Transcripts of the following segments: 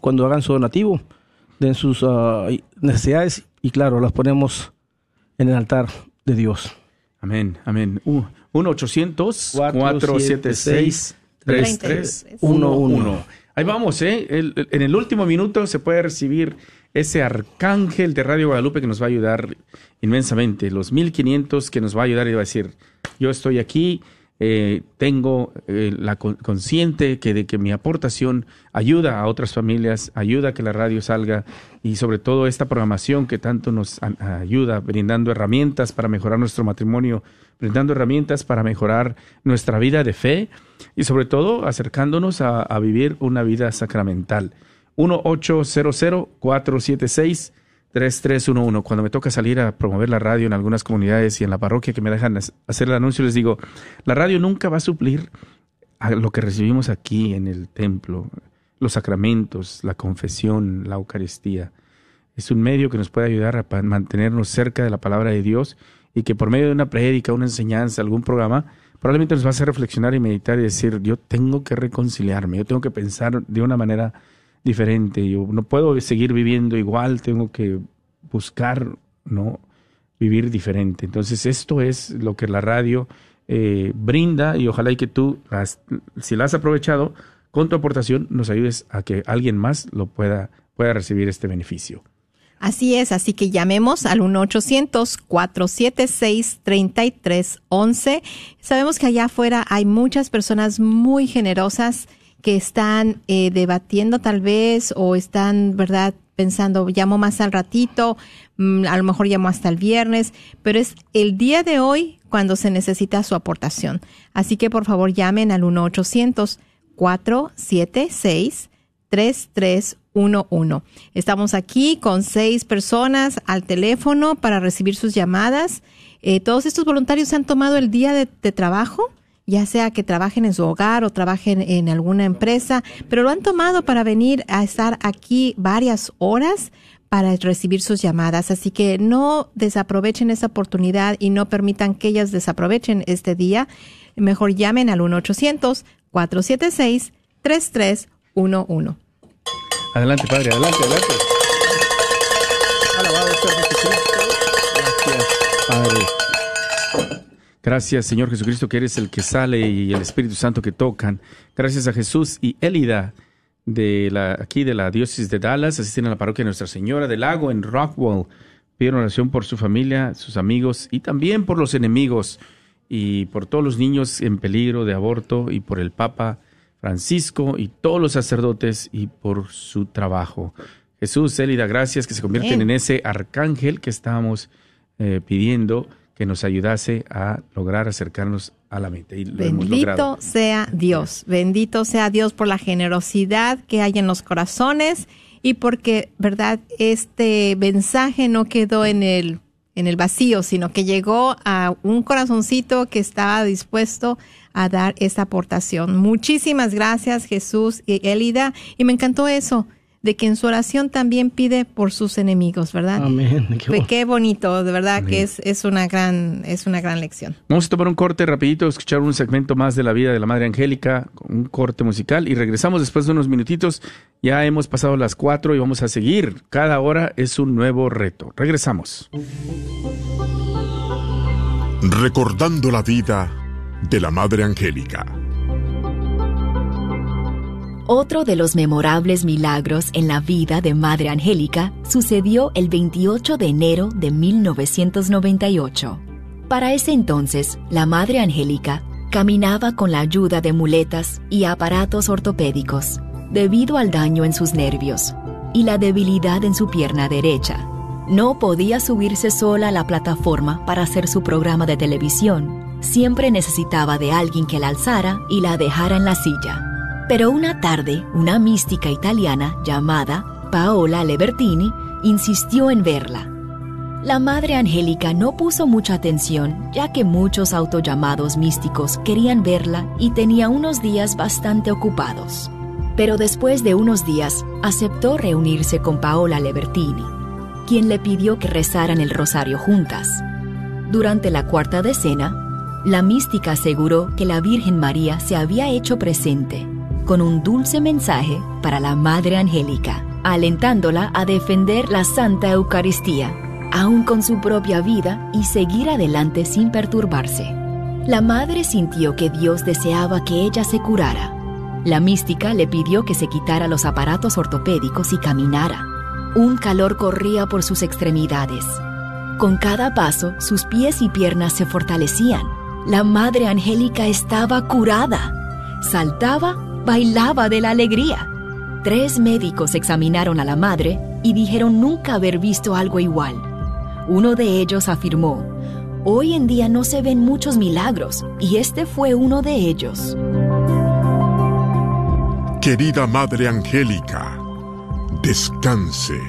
cuando hagan su donativo, den sus ah, necesidades y claro, las ponemos en el altar de Dios. Amén, amén. 1-800-476-3311. Ahí vamos, ¿eh? en el último minuto se puede recibir ese arcángel de Radio Guadalupe que nos va a ayudar inmensamente. Los 1500 que nos va a ayudar y va a decir, yo estoy aquí, eh, tengo eh, la consciente que de que mi aportación ayuda a otras familias, ayuda a que la radio salga y sobre todo esta programación que tanto nos ayuda, brindando herramientas para mejorar nuestro matrimonio, brindando herramientas para mejorar nuestra vida de fe y sobre todo acercándonos a, a vivir una vida sacramental. 1-800-476 3311. Cuando me toca salir a promover la radio en algunas comunidades y en la parroquia que me dejan hacer el anuncio, les digo, la radio nunca va a suplir a lo que recibimos aquí en el templo, los sacramentos, la confesión, la Eucaristía. Es un medio que nos puede ayudar a mantenernos cerca de la palabra de Dios y que por medio de una prédica, una enseñanza, algún programa, probablemente nos va a hacer reflexionar y meditar y decir, yo tengo que reconciliarme, yo tengo que pensar de una manera diferente. Yo no puedo seguir viviendo igual, tengo que buscar, ¿no? Vivir diferente. Entonces, esto es lo que la radio eh, brinda y ojalá y que tú, si la has aprovechado, con tu aportación nos ayudes a que alguien más lo pueda, pueda recibir este beneficio. Así es, así que llamemos al 1-800-476-3311. Sabemos que allá afuera hay muchas personas muy generosas que están eh, debatiendo tal vez o están, ¿verdad? Pensando, llamo más al ratito, mm, a lo mejor llamo hasta el viernes, pero es el día de hoy cuando se necesita su aportación. Así que por favor llamen al 1-800-476-3311. Estamos aquí con seis personas al teléfono para recibir sus llamadas. Eh, todos estos voluntarios han tomado el día de trabajo ya sea que trabajen en su hogar o trabajen en alguna empresa, pero lo han tomado para venir a estar aquí varias horas para recibir sus llamadas. Así que no desaprovechen esa oportunidad y no permitan que ellas desaprovechen este día. Mejor llamen al 1-800-476-3311. Adelante, Padre, adelante, adelante. Alabado sea Gracias, Padre. Gracias, Señor Jesucristo, que eres el que sale y el Espíritu Santo que tocan. Gracias a Jesús y Elida de la, aquí de la diócesis de Dallas, asisten a la parroquia de Nuestra Señora del Lago en Rockwell. Piden oración por su familia, sus amigos y también por los enemigos y por todos los niños en peligro de aborto y por el Papa Francisco y todos los sacerdotes y por su trabajo. Jesús, Elida, gracias que se convierten en ese arcángel que estábamos eh, pidiendo que nos ayudase a lograr acercarnos a la mente. bendito sea Dios, bendito sea Dios por la generosidad que hay en los corazones y porque, ¿verdad? Este mensaje no quedó en el, en el vacío, sino que llegó a un corazoncito que estaba dispuesto a dar esta aportación. Muchísimas gracias Jesús y Elida. Y me encantó eso, de que en su oración también pide por sus enemigos, ¿verdad? Amén. Qué, bonito, de verdad que es, es, una gran, es una gran lección. Vamos a tomar un corte rapidito, escuchar un segmento más de la vida de la Madre Angélica, un corte musical y regresamos después de unos minutitos. Ya hemos pasado las cuatro y vamos a seguir. Cada hora es un nuevo reto. Regresamos. Recordando la vida de la Madre Angélica. Otro de los memorables milagros en la vida de Madre Angélica sucedió el 28 de enero de 1998. Para ese entonces, la Madre Angélica caminaba con la ayuda de muletas y aparatos ortopédicos debido al daño en sus nervios y la debilidad en su pierna derecha. No podía subirse sola a la plataforma para hacer su programa de televisión. Siempre necesitaba de alguien que la alzara y la dejara en la silla. Pero una tarde, una mística italiana llamada Paola Lebertini insistió en verla. La Madre Angélica no puso mucha atención, ya que muchos autollamados místicos querían verla y tenía unos días bastante ocupados. Pero después de unos días, aceptó reunirse con Paola Lebertini, quien le pidió que rezaran el rosario juntas. Durante la cuarta decena, la mística aseguró que la Virgen María se había hecho presente con un dulce mensaje para la Madre Angélica, alentándola a defender la Santa Eucaristía, aún con su propia vida, y seguir adelante sin perturbarse. La madre sintió que Dios deseaba que ella se curara. La mística le pidió que se quitara los aparatos ortopédicos y caminara. Un calor corría por sus extremidades. Con cada paso, sus pies y piernas se fortalecían. La Madre Angélica estaba curada. Saltaba, bailaba de la alegría. Tres médicos examinaron a la madre y dijeron nunca haber visto algo igual. Uno de ellos afirmó, Hoy en día no se ven muchos milagros y este fue uno de ellos. Querida Madre Angélica, descanse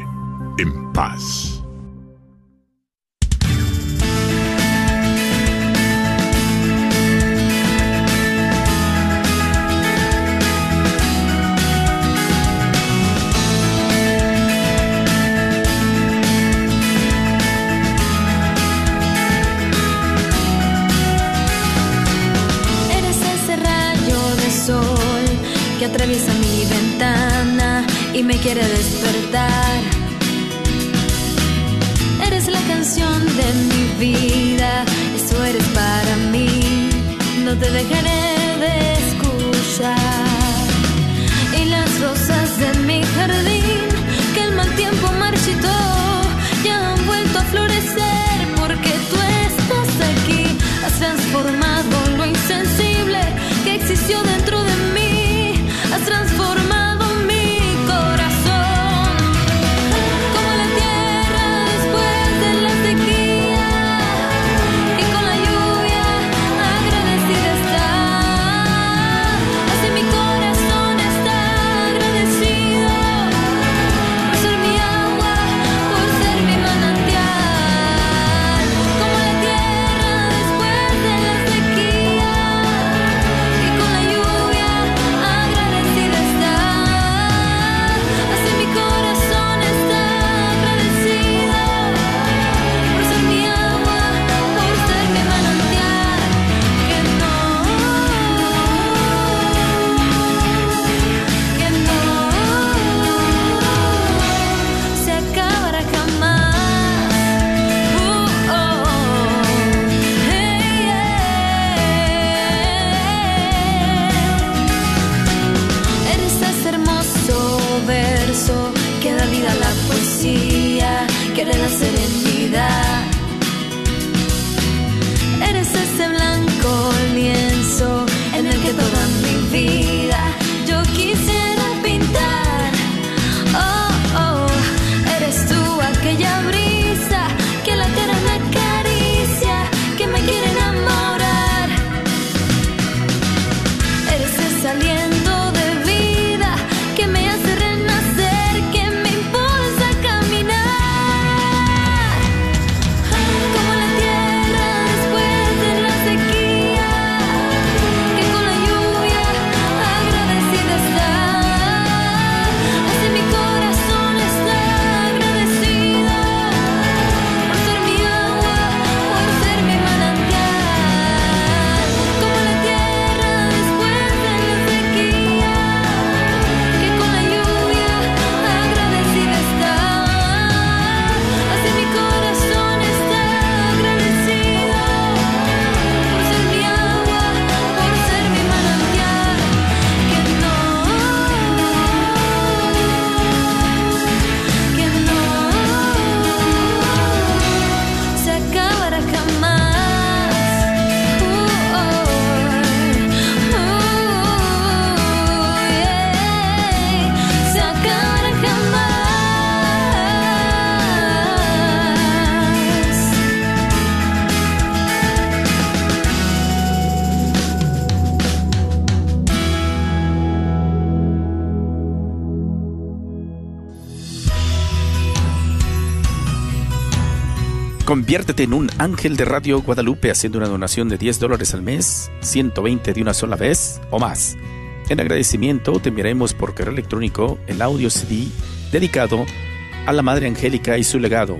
en paz. Me quiere despertar. Eres la canción de mi vida, eso eres para mí, no te dejaré de escuchar. Y las rosas de mi jardín, Conviértete en un ángel de Radio Guadalupe haciendo una donación de 10 dólares al mes, 120 de una sola vez o más. En agradecimiento te enviaremos por correo electrónico el audio CD dedicado a la Madre Angélica y su legado,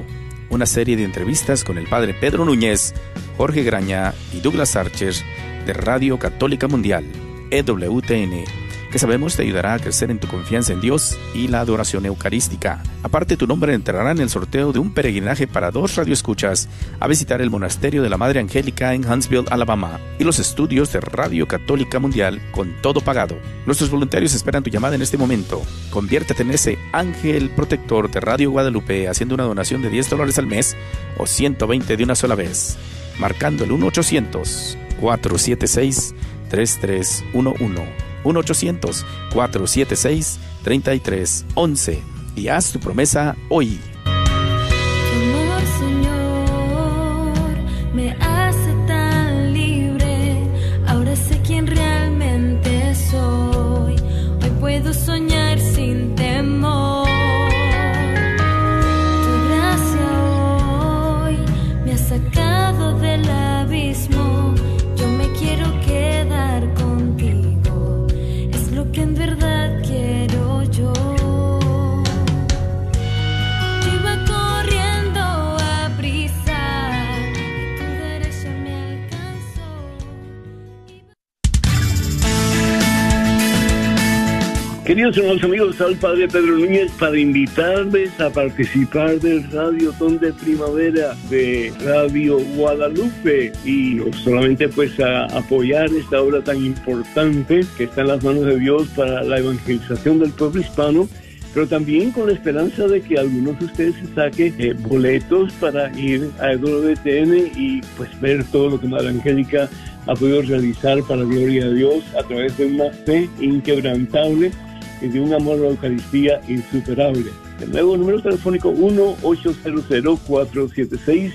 una serie de entrevistas con el Padre Pedro Núñez, Jorge Graña y Douglas Archer de Radio Católica Mundial, EWTN que sabemos te ayudará a crecer en tu confianza en Dios y la adoración eucarística. Aparte, tu nombre entrará en el sorteo de un peregrinaje para dos radioescuchas a visitar el monasterio de la Madre Angélica en Huntsville, Alabama, y los estudios de Radio Católica Mundial con todo pagado. Nuestros voluntarios esperan tu llamada en este momento. Conviértete en ese ángel protector de Radio Guadalupe haciendo una donación de 10 dólares al mes o 120 de una sola vez, marcando el 1-800-476-3311. 1-800-476-3311 y haz tu promesa hoy. amor, Señor, me Queridos hermanos amigos, al Padre Pedro Núñez para invitarles a participar del Radio Ton de Primavera de Radio Guadalupe y solamente pues a apoyar esta obra tan importante que está en las manos de Dios para la evangelización del pueblo hispano, pero también con la esperanza de que algunos de ustedes saquen eh, boletos para ir a WTN y pues ver todo lo que Madre Angélica ha podido realizar para la gloria de Dios a través de una fe inquebrantable y de un amor a la Eucaristía insuperable. De nuevo, número telefónico 1-800-476-3311.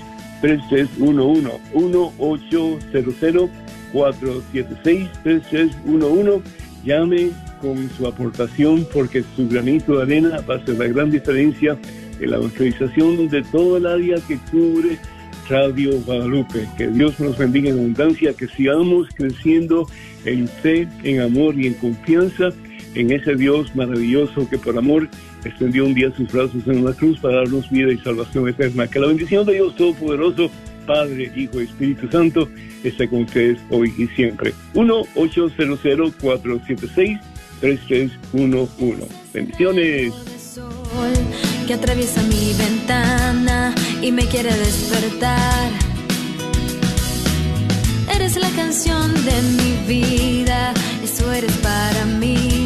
1-800-476-3311. Llame con su aportación porque su granito de arena va a hacer la gran diferencia en la evangelización de todo el área que cubre Radio Guadalupe. Que Dios nos bendiga en abundancia, que sigamos creciendo en fe, en amor y en confianza en ese Dios maravilloso que por amor extendió un día sus brazos en una cruz para darnos vida y salvación eterna. Que la bendición de Dios Todopoderoso, Padre, Hijo y Espíritu Santo, esté con ustedes hoy y siempre. 1-800-476-3311. Bendiciones. que atraviesa mi ventana y me quiere despertar. Eres la canción de mi vida, eso eres para mí.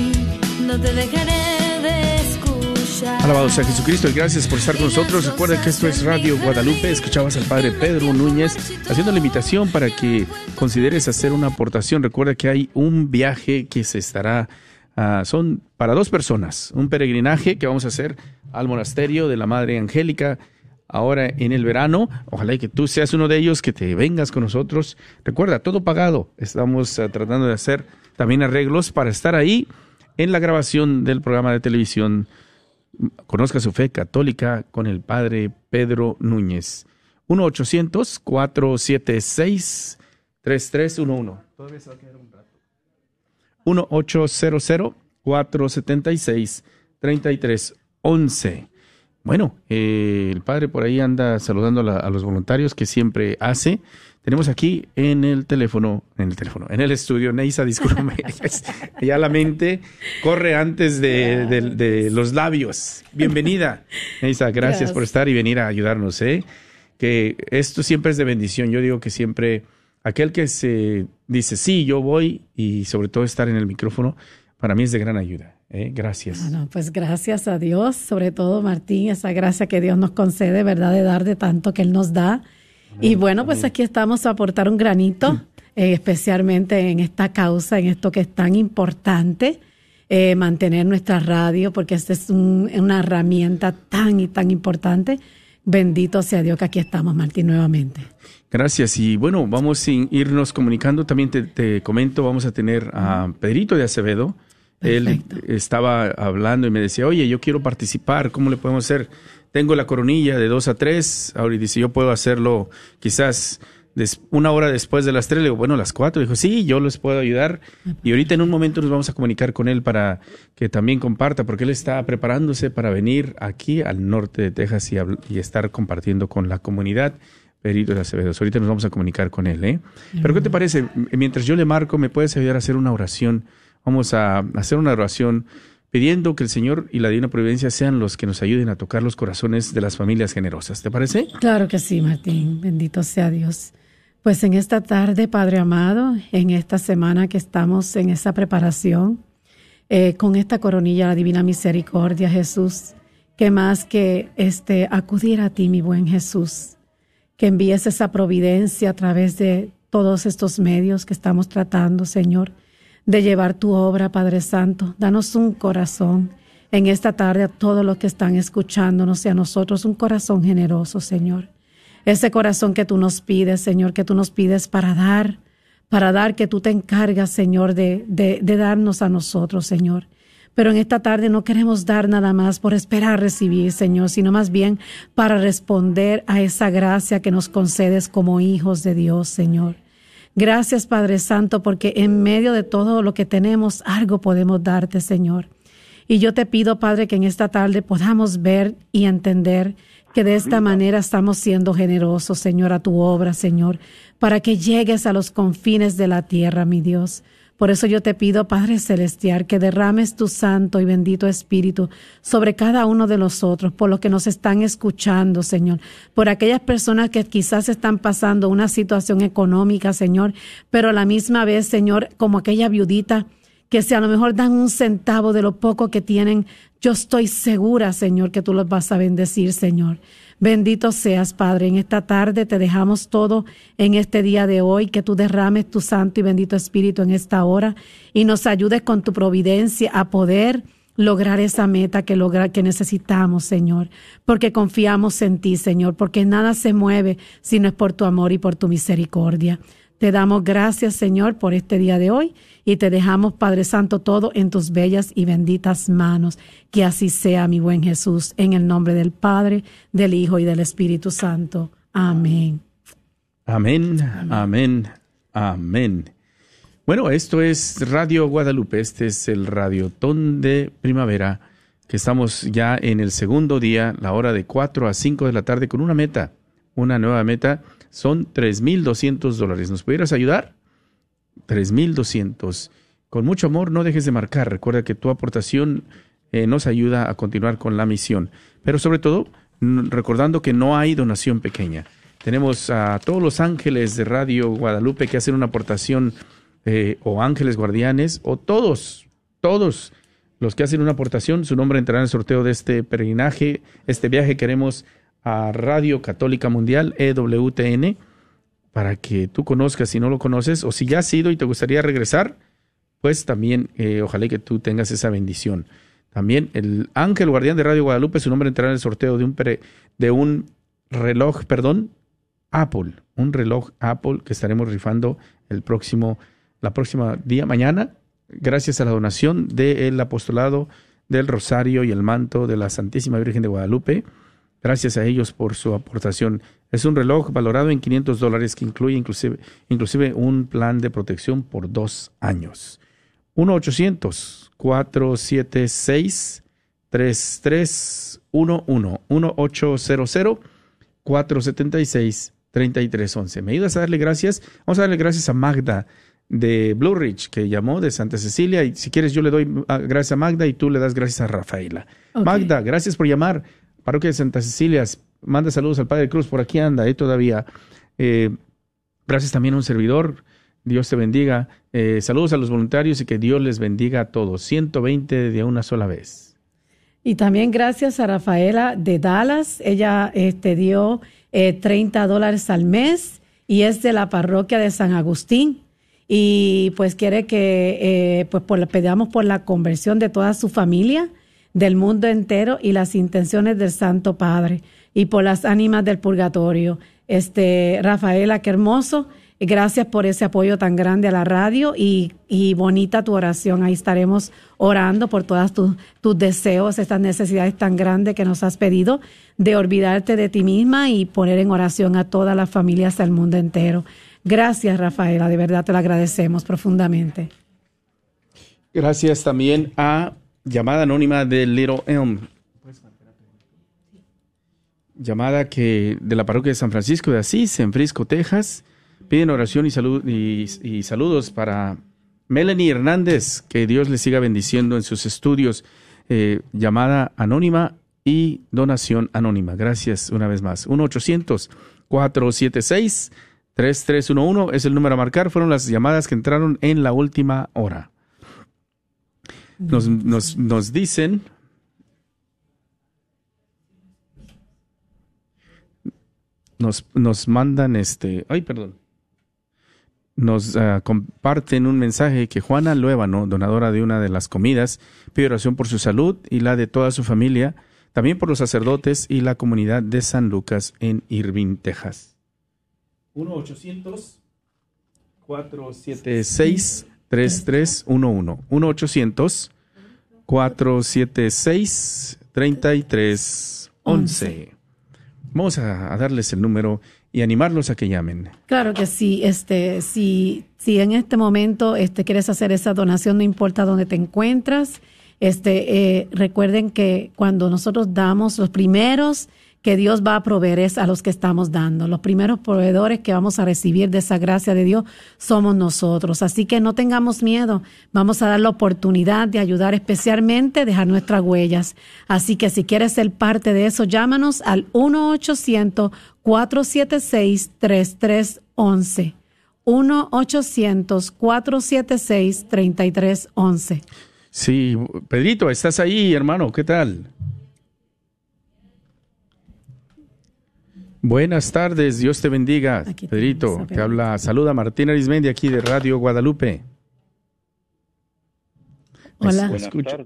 No te dejaré de escuchar. Alabado sea Jesucristo y gracias por estar con nosotros. Recuerda que esto es Radio Guadalupe. Escuchabas al Padre Pedro Núñez haciendo la invitación para que consideres hacer una aportación. Recuerda que hay un viaje que se estará, ah, son para dos personas, un peregrinaje que vamos a hacer al monasterio de la Madre Angélica ahora en el verano. Ojalá y que tú seas uno de ellos, que te vengas con nosotros. Recuerda, todo pagado. Estamos ah, tratando de hacer también arreglos para estar ahí en la grabación del programa de televisión Conozca su fe católica con el padre Pedro Núñez. 1-800-476-3311. Todavía se va a quedar un rato. 1-800-476-3311. Bueno, eh, el padre por ahí anda saludando a, la- a los voluntarios que siempre hace. Tenemos aquí en el teléfono, en el teléfono, en el estudio, Neisa, discúlpame, ya la mente corre antes de, de- de los labios. Bienvenida, Neisa, gracias, Gracias. por estar y venir a ayudarnos, ¿eh? Que esto siempre es de bendición. Yo digo que siempre aquel que se dice, sí, yo voy, y sobre todo estar en el micrófono, para mí es de gran ayuda. ¿Eh? Gracias. Bueno, pues gracias a Dios, sobre todo Martín, esa gracia que Dios nos concede, ¿verdad? De dar de tanto que Él nos da. Y bueno, pues aquí estamos a aportar un granito, eh, especialmente en esta causa, en esto que es tan importante, eh, mantener nuestra radio, porque esta es un- una herramienta tan y tan importante. Bendito sea Dios que aquí estamos, Martín, nuevamente. Gracias. Y bueno, vamos a irnos comunicando. También te, te comento, vamos a tener a Pedrito de Acevedo. Perfecto. Él estaba hablando y me decía, oye, yo quiero participar, ¿cómo le podemos hacer? Tengo la coronilla de 2 a 3, ahora dice, yo puedo hacerlo quizás una hora después de las 3. Le digo, bueno, las 4. Dijo, sí, yo les puedo ayudar. Y ahorita en un momento nos vamos a comunicar con él para que también comparta, porque él está preparándose para venir aquí al norte de Texas y, estar compartiendo con la comunidad. Perito de Acevedo. Ahorita nos vamos a comunicar con él, ¿eh? Pero ¿qué te parece? Mientras yo le marco, ¿me puedes ayudar a hacer una oración? Vamos a hacer una oración pidiendo que el Señor y la Divina Providencia sean los que nos ayuden a tocar los corazones de las familias generosas. ¿Te parece? Claro que sí, Martín. Bendito sea Dios. Pues en esta tarde, Padre amado, en esta semana que estamos en esa preparación, eh, con esta coronilla, la Divina Misericordia, Jesús, que más que este, acudir a ti, mi buen Jesús, que envíes esa providencia a través de todos estos medios que estamos tratando, Señor, de llevar tu obra, Padre Santo. Danos un corazón en esta tarde a todos los que están escuchándonos y a nosotros un corazón generoso, Señor. Ese corazón que tú nos pides, Señor, que tú nos pides para dar, para dar, que tú te encargas, Señor, de, de, de darnos a nosotros, Señor. Pero en esta tarde no queremos dar nada más por esperar recibir, Señor, sino más bien para responder a esa gracia que nos concedes como hijos de Dios, Señor. Gracias, Padre Santo, porque en medio de todo lo que tenemos, algo podemos darte, Señor. Y yo te pido, Padre, que en esta tarde podamos ver y entender que de esta manera estamos siendo generosos, Señor, a tu obra, Señor, para que llegues a los confines de la tierra, mi Dios. Por eso yo te pido, Padre Celestial, que derrames tu santo y bendito Espíritu sobre cada uno de nosotros, por los que nos están escuchando, Señor, por aquellas personas que quizás están pasando una situación económica, Señor, pero a la misma vez, Señor, como aquella viudita que si a lo mejor dan un centavo de lo poco que tienen, yo estoy segura, Señor, que tú los vas a bendecir, Señor. Bendito seas, Padre. En esta tarde te dejamos todo en este día de hoy, que tú derrames tu santo y bendito Espíritu en esta hora y nos ayudes con tu providencia a poder lograr esa meta que logra, que necesitamos, Señor, porque confiamos en ti, Señor, porque nada se mueve si no es por tu amor y por tu misericordia. Te damos gracias, Señor, por este día de hoy y te dejamos, Padre Santo, todo en tus bellas y benditas manos. Que así sea, mi buen Jesús, en el nombre del Padre, del Hijo y del Espíritu Santo. Amén. Amén, amén, amén. Bueno, esto es Radio Guadalupe, este es el Radiotón de Primavera, que estamos ya en el segundo día, la hora de 4 a 5 de la tarde, con una meta, una nueva meta son 3.200 dólares. ¿Nos pudieras ayudar? 3.200. Con mucho amor, no dejes de marcar. Recuerda que tu aportación eh, nos ayuda a continuar con la misión. Pero sobre todo, recordando que no hay donación pequeña. Tenemos a todos los ángeles de Radio Guadalupe que hacen una aportación, eh, o ángeles guardianes, o todos, todos los que hacen una aportación, su nombre entrará en el sorteo de este peregrinaje, este viaje queremos a Radio Católica Mundial, EWTN, para que tú conozcas si no lo conoces, o si ya has ido y te gustaría regresar, pues también eh, ojalá que tú tengas esa bendición. También el ángel guardián de Radio Guadalupe, su nombre entrará en el sorteo de un, de un reloj, perdón, Apple, un reloj Apple que estaremos rifando el próximo, la próxima día, mañana, gracias a la donación del apostolado del Rosario y el manto de la Santísima Virgen de Guadalupe. Gracias a ellos por su aportación. Es un reloj valorado en 500 dólares que incluye inclusive, inclusive un plan de protección por dos años. 1-800-476-3311. 1-800-476-3311. ¿Me ayudas a darle gracias? Vamos a darle gracias a Magda de Blue Ridge, que llamó de Santa Cecilia. Y si quieres, yo le doy ah, gracias a Magda y tú le das gracias a Rafaela. Magda, gracias por llamar. Parroquia de Santa Cecilia, manda saludos al Padre Cruz, por aquí anda, todavía. Eh, gracias también a un servidor, Dios te bendiga. Eh, saludos a los voluntarios y que Dios les bendiga a todos. 120 de una sola vez. Y también gracias a Rafaela de Dallas, ella este, dio 30 eh, dólares al mes y es de la parroquia de San Agustín y pues quiere que pues por, pedamos por la conversión de toda su familia del mundo entero y las intenciones del Santo Padre y por las ánimas del purgatorio. Este, Rafaela, qué hermoso. Gracias por ese apoyo tan grande a la radio y, y bonita tu oración. Ahí estaremos orando por todas tus, tus deseos, estas necesidades tan grandes que nos has pedido de olvidarte de ti misma y poner en oración a todas las familias del mundo entero. Gracias, Rafaela, de verdad te lo agradecemos profundamente. Gracias también a llamada anónima de Little Elm. Llamada que de la parroquia de San Francisco de Asís, en Frisco, Texas. Piden oración y, salud, y, saludos para Melanie Hernández, que Dios le siga bendiciendo en sus estudios. Eh, llamada anónima y donación anónima. Gracias una vez más. 1-800-476-3311 es el número a marcar. Fueron las llamadas que entraron en la última hora. Nos, nos, nos dicen. Nos, nos mandan este. Ay, perdón. Nos ah, comparten un mensaje que Juana Luébano, donadora de una de las comidas, pide oración por su salud y la de toda su familia, también por los sacerdotes y la comunidad de San Lucas en Irving, Texas. 1-800-476-3311. 1-800-476-3311. Vamos a, a darles el número y animarlos a que llamen. Claro que sí, este, si, si en este momento este, quieres hacer esa donación, no importa dónde te encuentras, este, eh, recuerden que cuando nosotros damos los primeros que Dios va a proveer es a los que estamos dando. Los primeros proveedores que vamos a recibir de esa gracia de Dios somos nosotros. Así que no tengamos miedo. Vamos a dar la oportunidad de ayudar especialmente, dejar nuestras huellas. Así que si quieres ser parte de eso, llámanos al 1-800-476-3311. 1-800-476-3311. Sí, Pedrito, estás ahí, hermano, ¿qué tal? Buenas tardes, Dios te bendiga. Aquí Pedrito, te habla, saluda Martín Arismendi aquí de Radio Guadalupe. Hola. Nos escucha-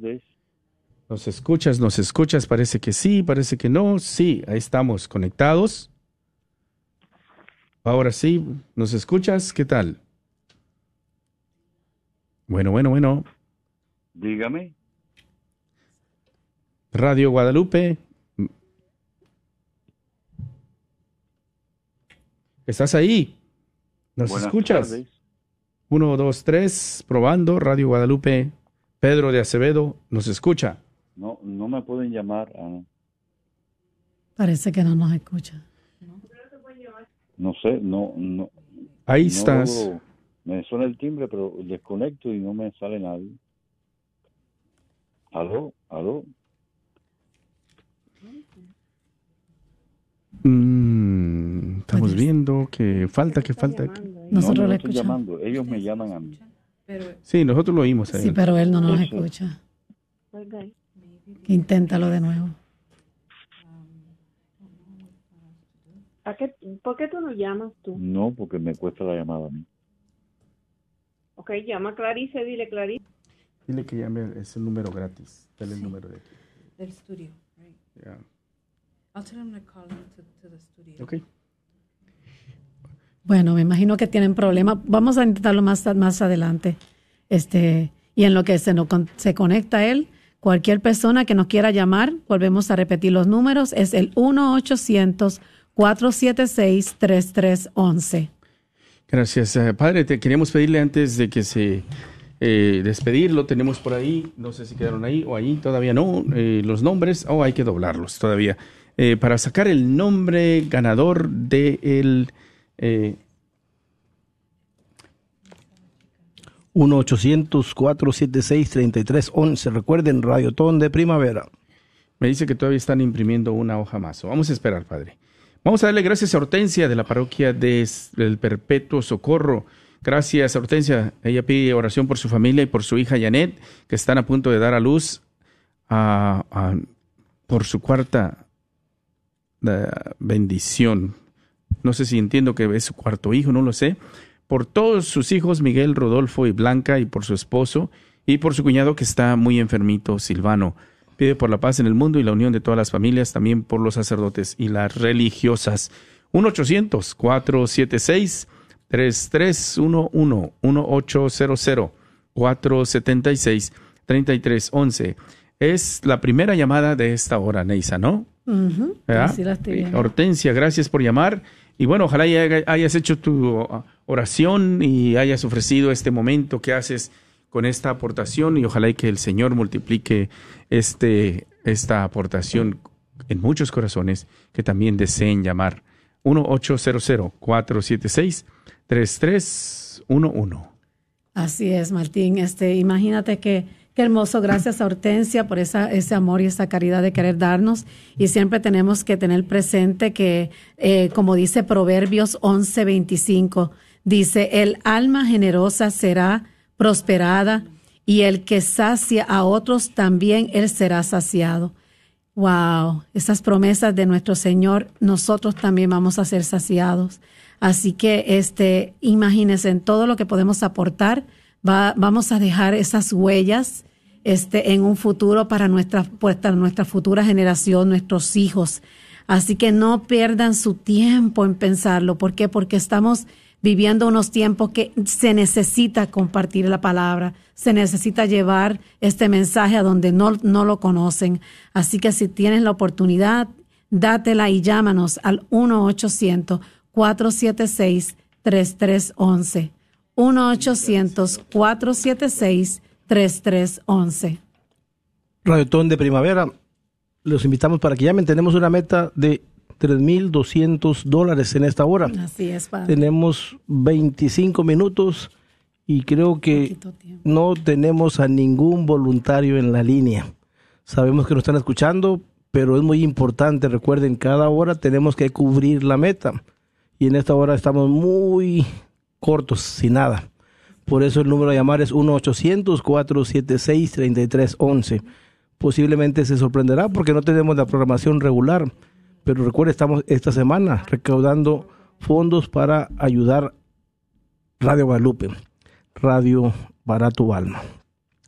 Nos escuchas, nos escuchas, parece que sí, parece que no. Sí, ahí estamos conectados. Ahora sí, ¿nos escuchas? ¿Qué tal? Bueno, bueno, bueno. Dígame. Radio Guadalupe. ¿Estás ahí? ¿Nos Buenas escuchas? tardes. Uno, dos, tres, probando, Radio Guadalupe. Pedro de Acevedo, ¿nos escucha? No, no me pueden llamar. ah, Parece que no nos escucha. no sé, no, no. Ahí no estás. logro- me suena el timbre, pero desconecto y no me sale nadie. Aló, aló. Mm, que falta, que falta. Nosotros no, estoy escuchamos. llamando. Ellos me llaman a mí. Sí, nosotros lo oímos. a Sí, él. pero él no nos Eso. escucha. Inténtalo de nuevo. ¿A qué, ¿Por qué tú no llamas tú? No, porque me cuesta la llamada a mí. Ok, llama a Clarice, dile Clarice. Dile que llame, es un número gratis. Dale el número de aquí. Del studio, right? Ya. I'll tell him to call him to, to the studio. Ok. Bueno, me imagino que tienen problemas. Vamos a intentarlo más, más adelante. Este, y en lo que se, nos se conecta él, cualquier persona que nos quiera llamar, volvemos a repetir los números, es el 1-800-476-3311. Gracias, eh, padre. Te queríamos pedirle antes de que se eh, despedirlo, tenemos por ahí, no sé si quedaron ahí o ahí, todavía no, eh, los nombres, o hay que doblarlos todavía, Eh, para sacar el nombre ganador de el eh, 1-800-476-3311. Recuerden, Radiotón de Primavera. Me dice que todavía están imprimiendo una hoja más. Vamos a esperar, padre. Vamos a darle gracias a Hortensia de la parroquia de del Perpetuo Socorro. Gracias, Hortensia. Ella pide oración por su familia y por su hija Janet, que están a punto de dar a luz a- por su cuarta eh, bendición. No sé si entiendo que es su cuarto hijo, no lo sé. Por todos sus hijos, Miguel, Rodolfo y Blanca, y por su esposo, y por su cuñado que está muy enfermito, Silvano. Pide por la paz en el mundo y la unión de todas las familias, también por los sacerdotes y las religiosas. 1-800-476-3311. 1-800-476-3311. Es la primera llamada de esta hora, Neisa, ¿no? Estoy viendo. Hortensia, gracias por llamar. Y bueno, ojalá hayas hecho tu oración y hayas ofrecido este momento que haces con esta aportación y ojalá y que el Señor multiplique este, esta aportación en muchos corazones que también deseen llamar. 1-800-476-3311. Así es, Martín. Este, imagínate que qué hermoso. Gracias a Hortensia por esa, ese amor y esa caridad de querer darnos. Y siempre tenemos que tener presente que, eh, como dice Proverbios 11:25, dice, el alma generosa será prosperada y el que sacia a otros también él será saciado. Wow, esas promesas de nuestro Señor, nosotros también vamos a ser saciados. Así que, este, imagínense en todo lo que podemos aportar, va, vamos a dejar esas huellas, este, en un futuro para nuestra, para nuestra futura generación, nuestros hijos. Así que no pierdan su tiempo en pensarlo. ¿Por qué? Porque estamos viviendo unos tiempos que se necesita compartir la palabra, se necesita llevar este mensaje a donde no, no lo conocen. Así que si tienes la oportunidad, dátela y llámanos al 1-800-476-3311. 1-800-476-3311. Radiotón de Primavera, los invitamos para que llamen. Tenemos una meta de 3.200 dólares en esta hora. Así es, Padre. Tenemos 25 minutos y creo que no tenemos a ningún voluntario en la línea. Sabemos que nos están escuchando, pero es muy importante. Recuerden, cada hora tenemos que cubrir la meta. Y en esta hora estamos muy cortos, sin nada. Por eso el número a llamar es 1-800-476-3311. Posiblemente se sorprenderá porque no tenemos la programación regular pero recuerde, estamos esta semana recaudando fondos para ayudar Radio Guadalupe, Radio para tu alma.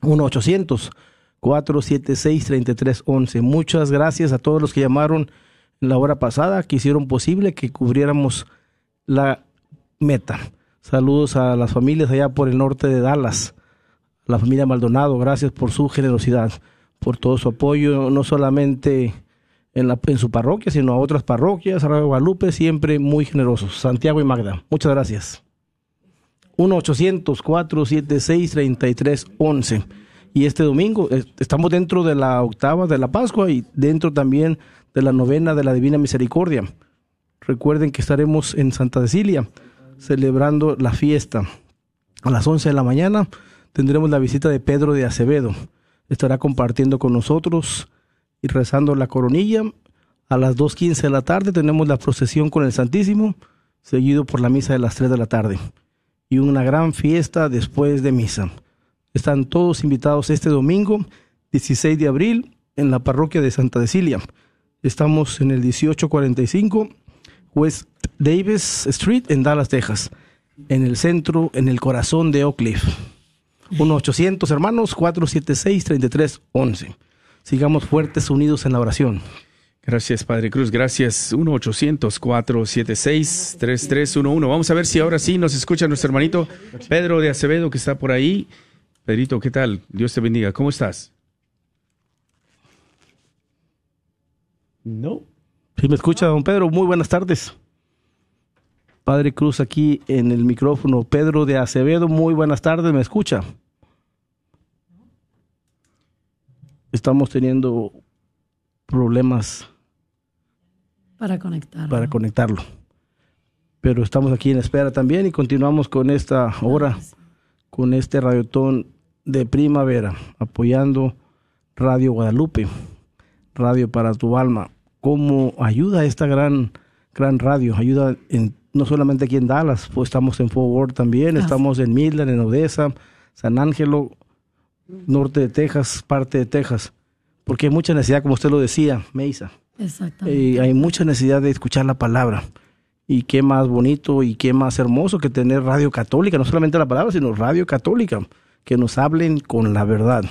1-800-476-3311. Muchas gracias a todos los que llamaron la hora pasada, que hicieron posible que cubriéramos la meta. Saludos a las familias allá por el norte de Dallas, la familia Maldonado, gracias por su generosidad, por todo su apoyo, no solamente en, la, en su parroquia, sino a otras parroquias, a Radio Guadalupe, siempre muy generosos. Santiago y Magda, muchas gracias. 1-800-476-3311. Y este domingo estamos dentro de la octava de la Pascua y dentro también de la novena de la Divina Misericordia. Recuerden que estaremos en Santa Cecilia celebrando la fiesta. A las 11 de la mañana tendremos la visita de Pedro de Acevedo. Estará compartiendo con nosotros y rezando la coronilla. A las 2.15 de la tarde tenemos la procesión con el Santísimo, seguido por la misa de las 3 de la tarde. Y una gran fiesta después de misa. Están todos invitados este domingo, 16 de abril, en la parroquia de Santa Cecilia. Estamos en el 1845 West Davis Street en Dallas, Texas, en el centro, en el corazón de Oak Cliff. 1-800 hermanos 476-3311 sigamos fuertes, unidos en la oración. Gracias, Padre Cruz. Gracias. 1-800-476-3311. Vamos a ver si ahora sí nos escucha nuestro hermanito Pedro de Acevedo, que está por ahí. Pedrito, ¿qué tal? Dios te bendiga. ¿Cómo estás? No. Si me escucha, don Pedro, muy buenas tardes. Padre Cruz aquí en el micrófono. Pedro de Acevedo, muy buenas tardes. ¿Me escucha? estamos teniendo problemas para conectarlo. para conectarlo. Pero estamos aquí en espera también y continuamos con esta hora, con este radiotón de primavera, apoyando Radio Guadalupe, Radio para tu alma. ¿Cómo ayuda esta gran, gran radio? Ayuda en, no solamente aquí en Dallas, pues estamos en Fort Worth también, estamos en Midland, en Odessa, San Ángelo, norte de Texas, parte de Texas, porque hay mucha necesidad, como usted lo decía, Meisa. Exactamente. Y hay mucha necesidad de escuchar la palabra. Y qué más bonito y qué más hermoso que tener radio católica, no solamente la palabra, sino radio católica, que nos hablen con la verdad.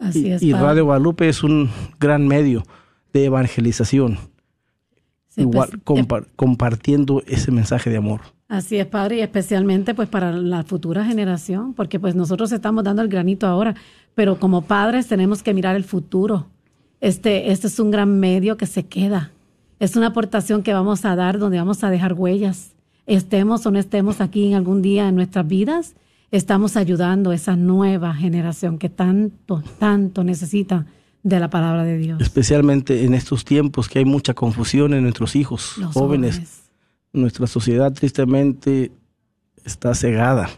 Así y, es, y. Radio Guadalupe es un gran medio de evangelización, Sí, igual pues, compa- compartiendo ese mensaje de amor. Así es, padre, y especialmente pues para la futura generación, porque pues nosotros estamos dando el granito ahora, pero como padres tenemos que mirar el futuro. Este, este es un gran medio que se queda. Es una aportación que vamos a dar donde vamos a dejar huellas. Estemos o no estemos aquí en algún día en nuestras vidas, estamos ayudando a esa nueva generación que tanto, tanto necesita de la palabra de Dios. Especialmente en estos tiempos que hay mucha confusión en nuestros hijos Los jóvenes. jóvenes. Nuestra sociedad tristemente está cegada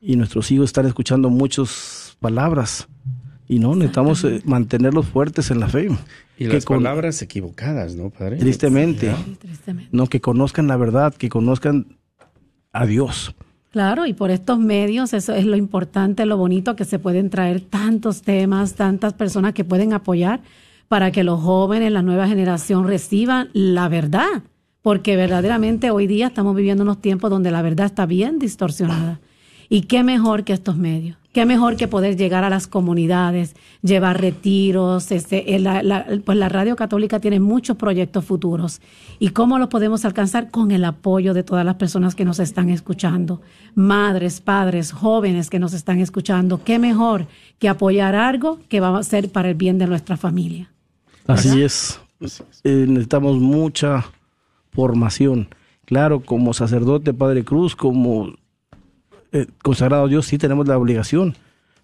y nuestros hijos están escuchando muchas palabras y no necesitamos eh, mantenerlos fuertes en la fe. Y Que las con- palabras equivocadas, ¿no, padre? Tristemente, Sí, tristemente. no que conozcan la verdad, que conozcan a Dios. Claro, y por estos medios, eso es lo importante, lo bonito, que se pueden traer tantos temas, tantas personas que pueden apoyar para que los jóvenes, la nueva generación reciban la verdad. Porque verdaderamente hoy día estamos viviendo unos tiempos donde la verdad está bien distorsionada. Y qué mejor que estos medios. Qué mejor que poder llegar a las comunidades, llevar retiros. Este, eh, la, la- pues la Radio Católica tiene muchos proyectos futuros. ¿Y cómo los podemos alcanzar? Con el apoyo de todas las personas que nos están escuchando. Madres, padres, jóvenes que nos están escuchando. Qué mejor que apoyar algo que va a ser para el bien de nuestra familia. Así es. Eh, necesitamos mucha formación. Claro, como sacerdote, Padre Cruz, como eh, consagrado a Dios, sí tenemos la obligación.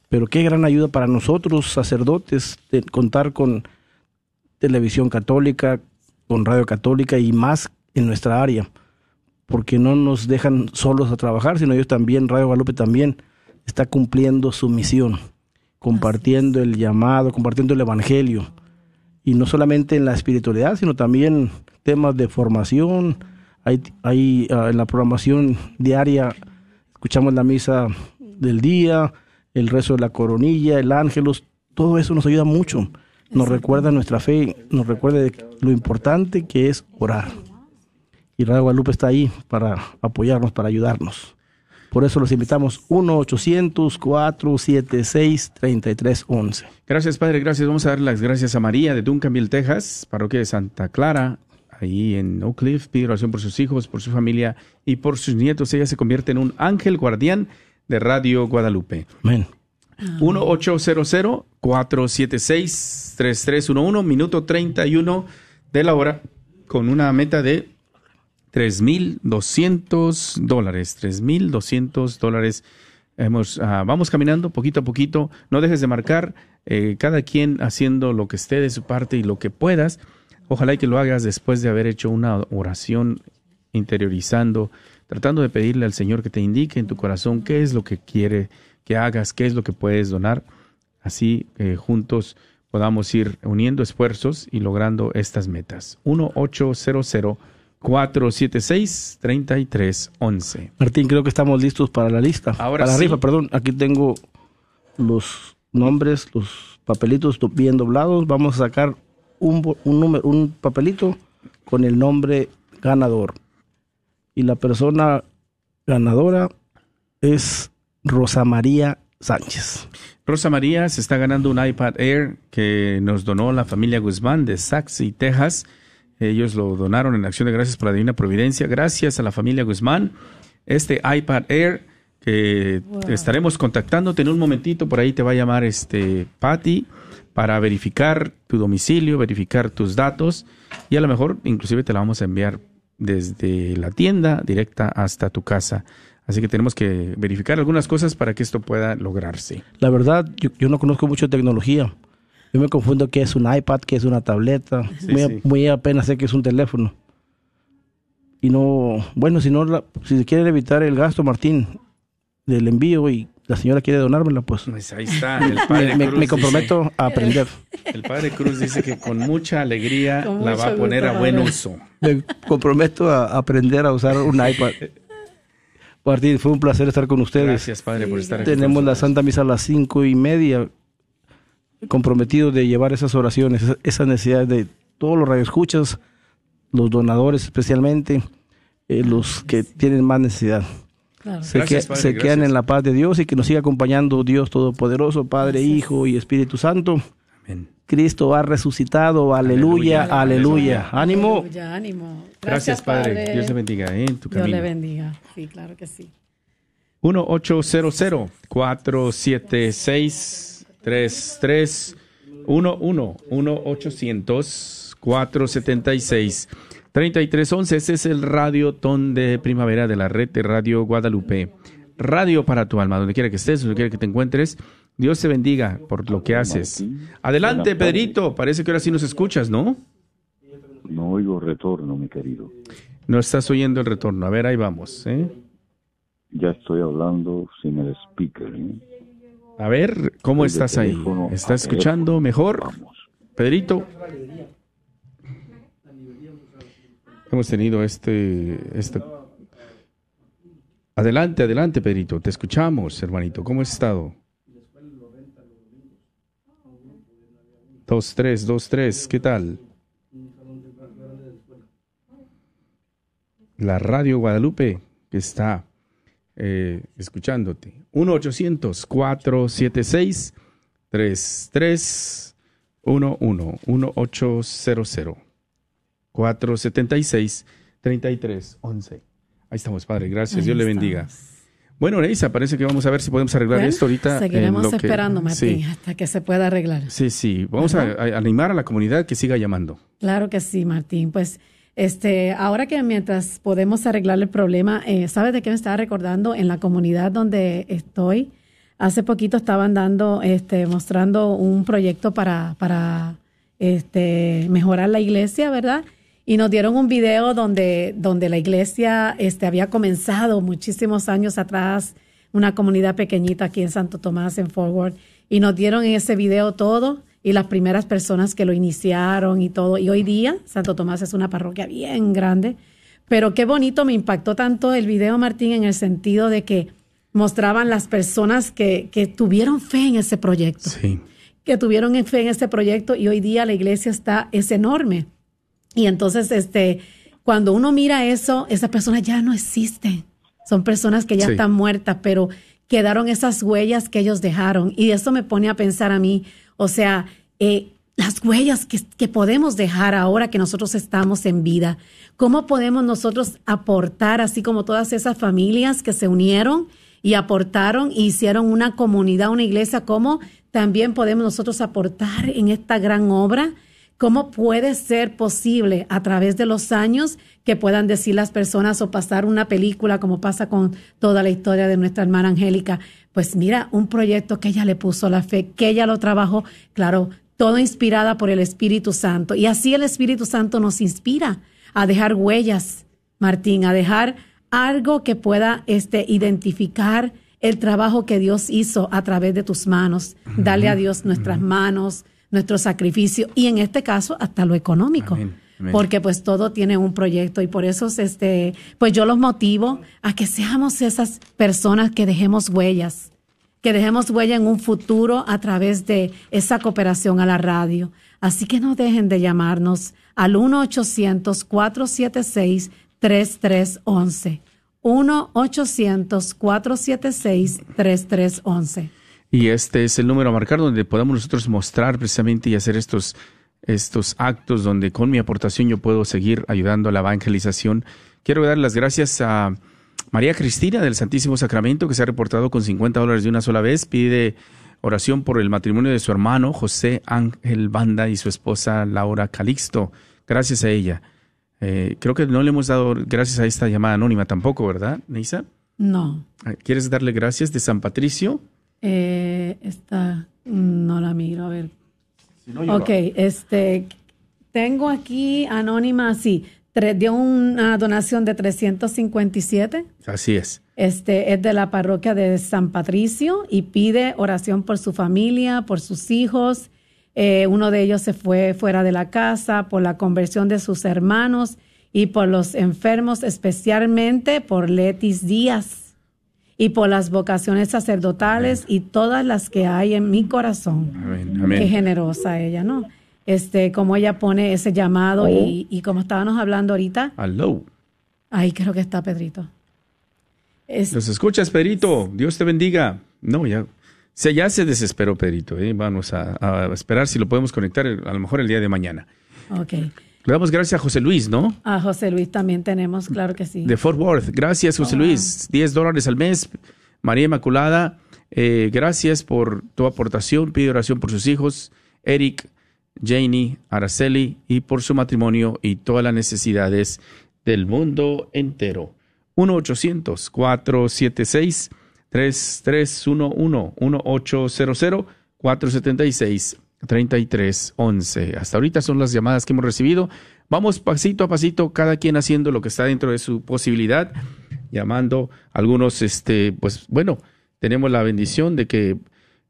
Pero qué gran ayuda para nosotros, sacerdotes, de contar con televisión católica, con radio católica y más en nuestra área. Porque no nos dejan solos a trabajar, sino ellos también, Radio Guadalupe también está cumpliendo su misión, compartiendo el llamado, compartiendo el evangelio y no solamente en la espiritualidad, sino también temas de formación. Hay, hay ah, en la programación diaria, escuchamos la misa del día, el rezo de la coronilla, el ángelos, todo eso nos ayuda mucho. Nos recuerda nuestra fe, nos recuerda de lo importante que es orar. Y Radio Guadalupe está ahí para apoyarnos, para ayudarnos. Por eso los invitamos 1-800-476-3311. Gracias, Padre, gracias. Vamos a dar las gracias a María de Duncanville, Texas, parroquia de Santa Clara, ahí en Oak Cliff. Pide oración por sus hijos, por su familia y por sus nietos. Ella se convierte en un ángel guardián de Radio Guadalupe. Amén. 1-800-476-3311, minuto 31 de la hora, con una meta de 3.200 dólares. 3.200 dólares. Hemos, ah, vamos caminando poquito a poquito. No dejes de marcar. eh, cada quien haciendo lo que esté de su parte y lo que puedas. Ojalá y que lo hagas después de haber hecho una oración interiorizando, tratando de pedirle al Señor que te indique en tu corazón qué es lo que quiere que hagas, qué es lo que puedes donar. Así eh, juntos podamos ir uniendo esfuerzos y logrando estas metas. 1-800-476-3311. Martín, creo que estamos listos para la lista. Ahora para la rifa, perdón. Aquí tengo los nombres, los papelitos bien doblados. Vamos a sacar un, un, número, un papelito con el nombre ganador. Y la persona ganadora es Rosa María Sánchez. Rosa María se está ganando un iPad Air que nos donó la familia Guzmán de Saxy, Texas. Ellos lo donaron en acción de gracias por la divina providencia. Gracias a la familia Guzmán. Este iPad Air que estaremos contactándote en un momentito. Por ahí te va a llamar este Patty para verificar tu domicilio, verificar tus datos y a lo mejor inclusive te la vamos a enviar desde la tienda directa hasta tu casa. Así que tenemos que verificar algunas cosas para que esto pueda lograrse. La verdad, yo, yo no conozco mucho tecnología. Yo me confundo qué es un iPad, qué es una tableta. Sí, muy, sí. muy apenas sé que es un teléfono. Y no, bueno, si no, la- si se quiere evitar el gasto, Martín, del envío y la señora quiere donármela, pues Pues ahí está. El padre me, Cruz me comprometo dice- a aprender. el padre Cruz dice que con mucha alegría Con la va a poner gusto, a buen uso. Me comprometo a aprender a usar un iPad. Martín, fue un placer estar con ustedes. Gracias, padre, por estar aquí. Tenemos la. Santa Misa a las cinco y media, comprometido de llevar esas oraciones, esa- esa necesidad de todos los radioescuchas, los donadores especialmente, eh, los que tienen más necesidad. Claro. Se, Gracias, que- Padre, se quedan gracias. en la paz de Dios y que nos siga acompañando Dios Todopoderoso, Padre, Hijo y Espíritu Santo. Amén. Cristo ha resucitado, aleluya, Aleluya, aleluya. Ánimo. Aleluya, ánimo. Gracias, padre. Dios te bendiga ¿eh? en tu Dios camino. le bendiga. Sí, claro que sí. 1-800-476-3311. 1-800-476-3311. Ese es el radio ton de primavera de la red de Radio Guadalupe. Radio para tu alma, donde quiera que estés, donde quiera que te encuentres. Dios te bendiga por lo que haces. Adelante, Pedrito. Parece que ahora sí nos escuchas, ¿no? No oigo retorno, mi querido. No estás oyendo el retorno. A ver, ahí vamos. ¿eh? ya estoy hablando sin el speaker. ¿eh? A ver, ¿cómo estás ahí? ¿Estás escuchando mejor? Pedrito. Hemos tenido este, este... Adelante, adelante, Pedrito. Te escuchamos, hermanito. ¿Cómo has estado? Dos, tres, dos, tres. ¿Qué tal? La Radio Guadalupe que está eh, escuchándote. 1-800-476-3311. 1-800-476-3311. Ahí estamos, Padre. Gracias. Ahí Dios le bendiga. Bueno, Neisa, parece que vamos a ver si podemos arreglar Bueno, esto ahorita. Seguiremos que- esperando, Martín, Sí, hasta que se pueda arreglar. sí, sí. Vamos a, a animar a la comunidad que siga llamando. Claro que sí, Martín. Pues este, ahora que mientras podemos arreglar el problema, eh, ¿sabes de qué me estaba recordando? En la comunidad donde estoy, hace poquito estaban dando, este, mostrando un proyecto para, para este, mejorar la iglesia, ¿verdad? Y nos dieron un video donde, donde la iglesia este, había comenzado muchísimos años atrás, una comunidad pequeñita aquí en Santo Tomás, en Forward, y nos dieron en ese video todo y las primeras personas que lo iniciaron y todo. Y hoy día Santo Tomás es una parroquia bien grande, pero qué bonito, me impactó tanto el video, Martín, en el sentido de que mostraban las personas que, que tuvieron fe en ese proyecto Sí. que tuvieron fe en este proyecto y hoy día la iglesia está, es enorme. Y entonces, este, cuando uno mira eso, esas personas ya no existen. Son personas que ya Sí. están muertas, pero quedaron esas huellas que ellos dejaron. Y eso me pone a pensar a mí, o sea, eh, las huellas que, que podemos dejar ahora que nosotros estamos en vida. ¿Cómo podemos nosotros aportar, así como todas esas familias que se unieron y aportaron y hicieron una comunidad, una iglesia? ¿Cómo también podemos nosotros aportar en esta gran obra? ¿Cómo puede ser posible a través de los años que puedan decir las personas o pasar una película como pasa con toda la historia de nuestra hermana Angélica? Pues mira, un proyecto que ella le puso la fe, que ella lo trabajó, claro, todo inspirada por el Espíritu Santo. Y así el Espíritu Santo nos inspira a dejar huellas, Martín, a dejar algo que pueda este, identificar el trabajo que Dios hizo a través de tus manos. Dale a Dios nuestras manos, nuestro sacrificio y en este caso hasta lo económico. Amén, amén. Porque pues todo tiene un proyecto y por eso este pues yo los motivo a que seamos esas personas que dejemos huellas, que dejemos huella en un futuro a través de esa cooperación a la radio. Así que no dejen de llamarnos al 1-800-476-3311. 1-800-476-3311. Y este es el número a marcar donde podamos nosotros mostrar precisamente y hacer estos, estos actos donde con mi aportación yo puedo seguir ayudando a la evangelización. Quiero dar las gracias a María Cristina del Santísimo Sacramento que se ha reportado con 50 dólares de una sola vez. Pide oración por el matrimonio de su hermano José Ángel Banda y su esposa Laura Calixto. Gracias a ella. Eh, creo que no le hemos dado gracias a esta llamada anónima tampoco, ¿verdad, Neisa? No, ¿Quieres darle gracias de San Patricio? Eh, esta no la miro, a ver. no, yo Ok, este, tengo aquí anónima, sí, tre- dio una donación de 357. Así es. Este es de la parroquia de San Patricio y pide oración por su familia, por sus hijos. Eh, uno de ellos se fue fuera de la casa, por la conversión de sus hermanos y por los enfermos, especialmente por Letis Díaz y por las vocaciones sacerdotales y todas las que hay en mi corazón. Amén. Qué Amén. generosa ella, ¿no? Este, como ella pone ese llamado y, y como estábamos hablando ahorita, Aló. ahí creo que está Pedrito. Es- ¿Los escuchas, Pedrito? Dios te bendiga. No, ya. Se, ya se desesperó, Pedrito. ¿eh? Vamos a, a esperar si lo podemos conectar a lo mejor el día de mañana. ok. Le damos gracias a José Luis, ¿no? A José Luis también tenemos, claro que sí. De Fort Worth. Gracias, José Oh, Luis. 10 dólares al mes. María Inmaculada, eh, gracias por tu aportación. Pide oración por sus hijos, Eric, Janie, Araceli, y por su matrimonio y todas las necesidades del mundo entero. 1-800-476-3311. 1-800-476-3311. Hasta ahorita son las llamadas que hemos recibido. Vamos pasito a pasito, cada quien haciendo lo que está dentro de su posibilidad. llamando. Algunos, este, pues bueno, tenemos la bendición de que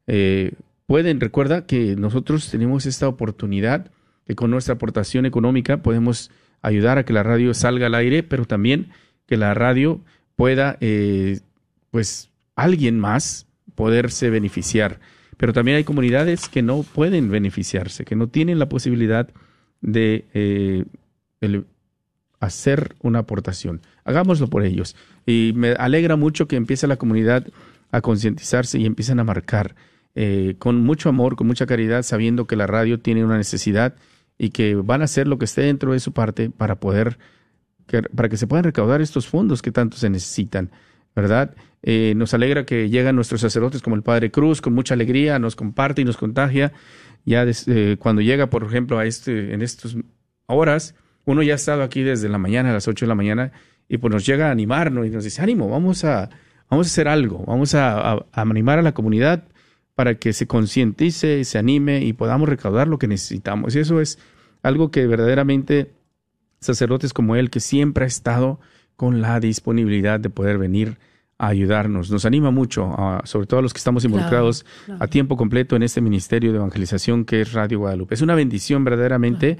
eh, pueden, recuerda que nosotros tenemos esta oportunidad que con nuestra aportación económica podemos ayudar a que la radio salga al aire, pero también que la radio pueda, eh, pues, alguien más poderse beneficiar. Pero también hay comunidades que no pueden beneficiarse, que no tienen la posibilidad de eh, hacer una aportación. Hagámoslo por ellos. Y me alegra mucho que empiece la comunidad a concientizarse y empiecen a marcar eh, con mucho amor, con mucha caridad, sabiendo que la radio tiene una necesidad y que van a hacer lo que esté dentro de su parte para poder, para que se puedan recaudar estos fondos que tanto se necesitan, ¿verdad? Eh, nos alegra que llegan nuestros sacerdotes como el Padre Cruz con mucha alegría, nos comparte y nos contagia. Ya eh, cuando llega, por ejemplo, a este, en estas horas, uno ya ha estado aquí desde la mañana, a las 8 de la mañana, y pues nos llega a animarnos y nos dice, ánimo, vamos a, vamos a hacer algo, vamos a, a- a animar a la comunidad para que se concientice, se anime y podamos recaudar lo que necesitamos. Y eso es algo que verdaderamente sacerdotes como él, que siempre ha estado con la disponibilidad de poder venir a ayudarnos, nos anima mucho, sobre todo a los que estamos involucrados claro. a tiempo completo en este ministerio de evangelización que es Radio Guadalupe. Es una bendición verdaderamente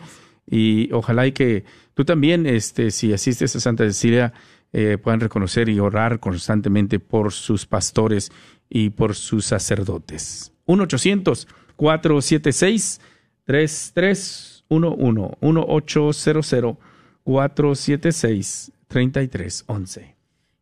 y ojalá y que tú también, este, si asistes a Santa Cecilia, eh, puedan reconocer y orar constantemente por sus pastores y por sus sacerdotes. 1-800-476-3311. 1-800-476-3311.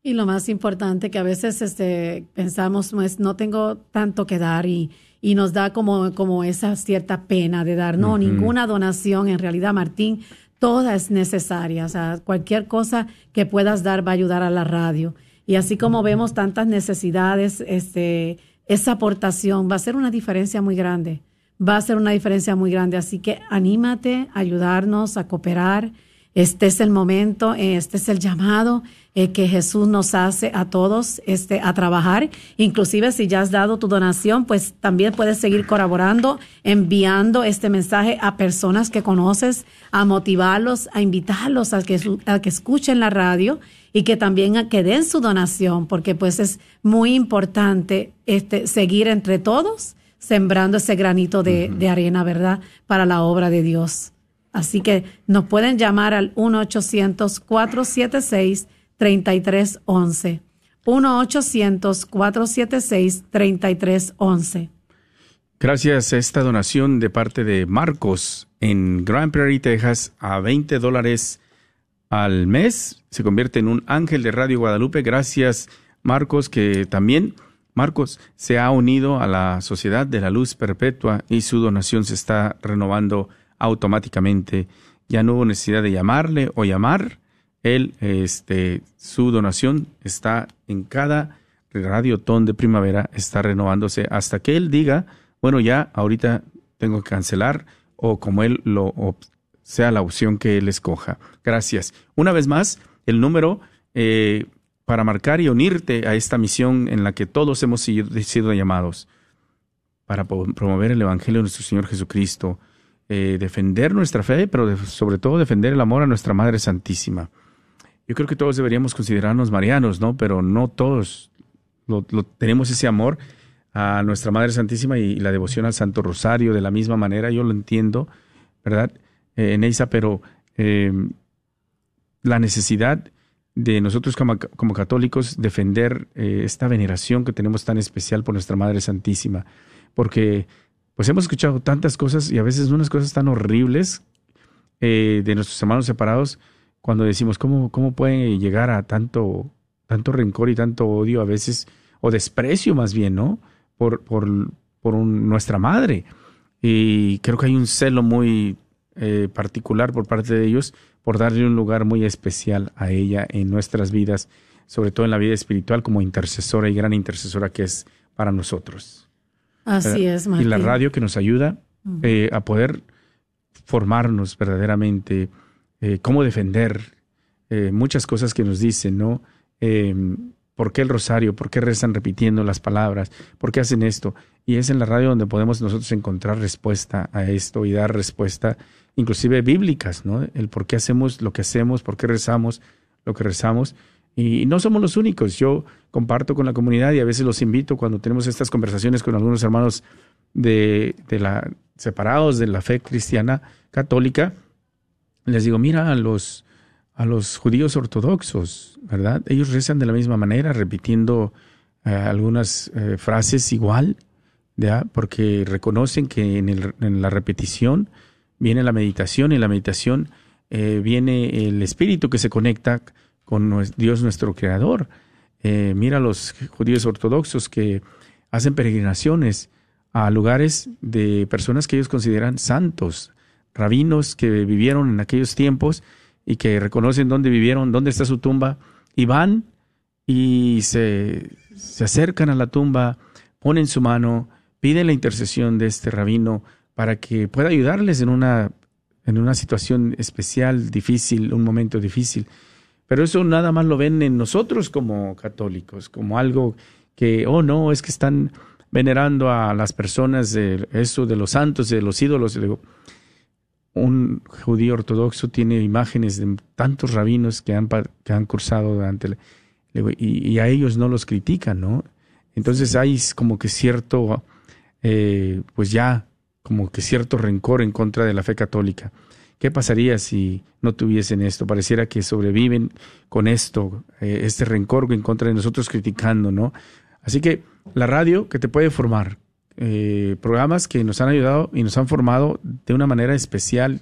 Y lo más importante que a veces este, pensamos, pues no tengo tanto que dar y, y nos da como, como esa cierta pena de dar. No, ninguna donación, en realidad, Martín, toda es necesaria. O sea, cualquier cosa que puedas dar va a ayudar a la radio. Y así como vemos tantas necesidades, este, esa aportación va a ser una diferencia muy grande. Va a ser una diferencia muy grande. Así que anímate a ayudarnos, a cooperar. Este es el momento, este es el llamado eh, que Jesús nos hace a todos este, a trabajar. Inclusive si ya has dado tu donación, pues también puedes seguir colaborando, enviando este mensaje a personas que conoces, a motivarlos, a invitarlos a que, a que escuchen la radio y que también a que den su donación, porque pues es muy importante este, seguir entre todos sembrando ese granito de, de arena, ¿verdad? Para la obra de Dios. Así que nos pueden llamar al 1-800-476-3311. 1-800-476-3311. Gracias a esta donación de parte de Marcos en Grand Prairie, Texas, a 20 dólares al mes, se convierte en un ángel de Radio Guadalupe. Gracias, Marcos, que también Marcos se ha unido a la Sociedad de la Luz Perpetua y su donación se está renovando automáticamente. Ya no hubo necesidad de llamarle o llamar. Él, este, su donación está en cada radiotón de primavera, está renovándose hasta que él diga, bueno, ya ahorita tengo que cancelar o como él lo sea la opción que él escoja. Gracias. Una vez más, el número eh, para marcar y unirte a esta misión en la que todos hemos sido, llamados para promover el Evangelio de nuestro Señor Jesucristo, eh, defender nuestra fe, pero sobre todo defender el amor a nuestra Madre Santísima. Yo creo que todos deberíamos considerarnos marianos, ¿no? Pero no todos lo, tenemos ese amor a nuestra Madre Santísima y, la devoción al Santo Rosario de la misma manera. Yo lo entiendo, ¿verdad? Eh, Neisa, pero eh, la necesidad de nosotros como, como católicos defender eh, esta veneración que tenemos tan especial por nuestra Madre Santísima, porque pues hemos escuchado tantas cosas y a veces unas cosas tan horribles eh, de nuestros hermanos separados cuando decimos cómo, cómo pueden llegar a tanto, tanto rencor y tanto odio a veces, o desprecio más bien, ¿no? Por, por, por nuestra madre. Y creo que hay un celo muy eh, particular por parte de ellos por darle un lugar muy especial a ella en nuestras vidas, sobre todo en la vida espiritual como intercesora y gran intercesora que es para nosotros. Así ¿verdad? es, Y la radio que nos ayuda eh, a poder formarnos verdaderamente, eh, cómo defender eh, muchas cosas que nos dicen, ¿no? Eh, ¿Por qué el rosario? ¿Por qué rezan repitiendo las palabras? ¿Por qué hacen esto? Y es en la radio donde podemos nosotros encontrar respuesta a esto y dar respuesta, inclusive bíblicas, ¿no? El por qué hacemos lo que hacemos, por qué rezamos lo que rezamos. Y no somos los únicos. Yo comparto con la comunidad y a veces los invito cuando tenemos estas conversaciones con algunos hermanos de, separados de la fe cristiana católica. Les digo, mira a los, a los judíos ortodoxos, ¿verdad? Ellos rezan de la misma manera, repitiendo eh, algunas eh, frases igual, porque reconocen que en, el- en la repetición viene la meditación y en la meditación eh, viene el espíritu que se conecta con Dios nuestro creador. Eh, mira los judíos ortodoxos que hacen peregrinaciones a lugares de personas que ellos consideran santos, rabinos que vivieron en aquellos tiempos y que reconocen dónde vivieron, dónde está su tumba, y van y se, se acercan a la tumba, ponen su mano, piden la intercesión de este rabino para que pueda ayudarles en una, en una situación especial, difícil, un momento difícil. Pero eso nada más lo ven en nosotros como católicos, como algo que, oh no, es que están venerando a las personas de eso, de los santos, de los ídolos. Un judío ortodoxo tiene imágenes de tantos rabinos que han, que han cursado durante el- y a ellos no los critican, ¿no? Entonces hay como que cierto, eh, pues ya, como que cierto rencor en contra de la fe católica. ¿Qué pasaría si no tuviesen esto? Pareciera que sobreviven con esto, eh, este rencor en contra de nosotros criticando, ¿no? Así que la radio que te puede formar, eh, programas que nos han ayudado y nos han formado de una manera especial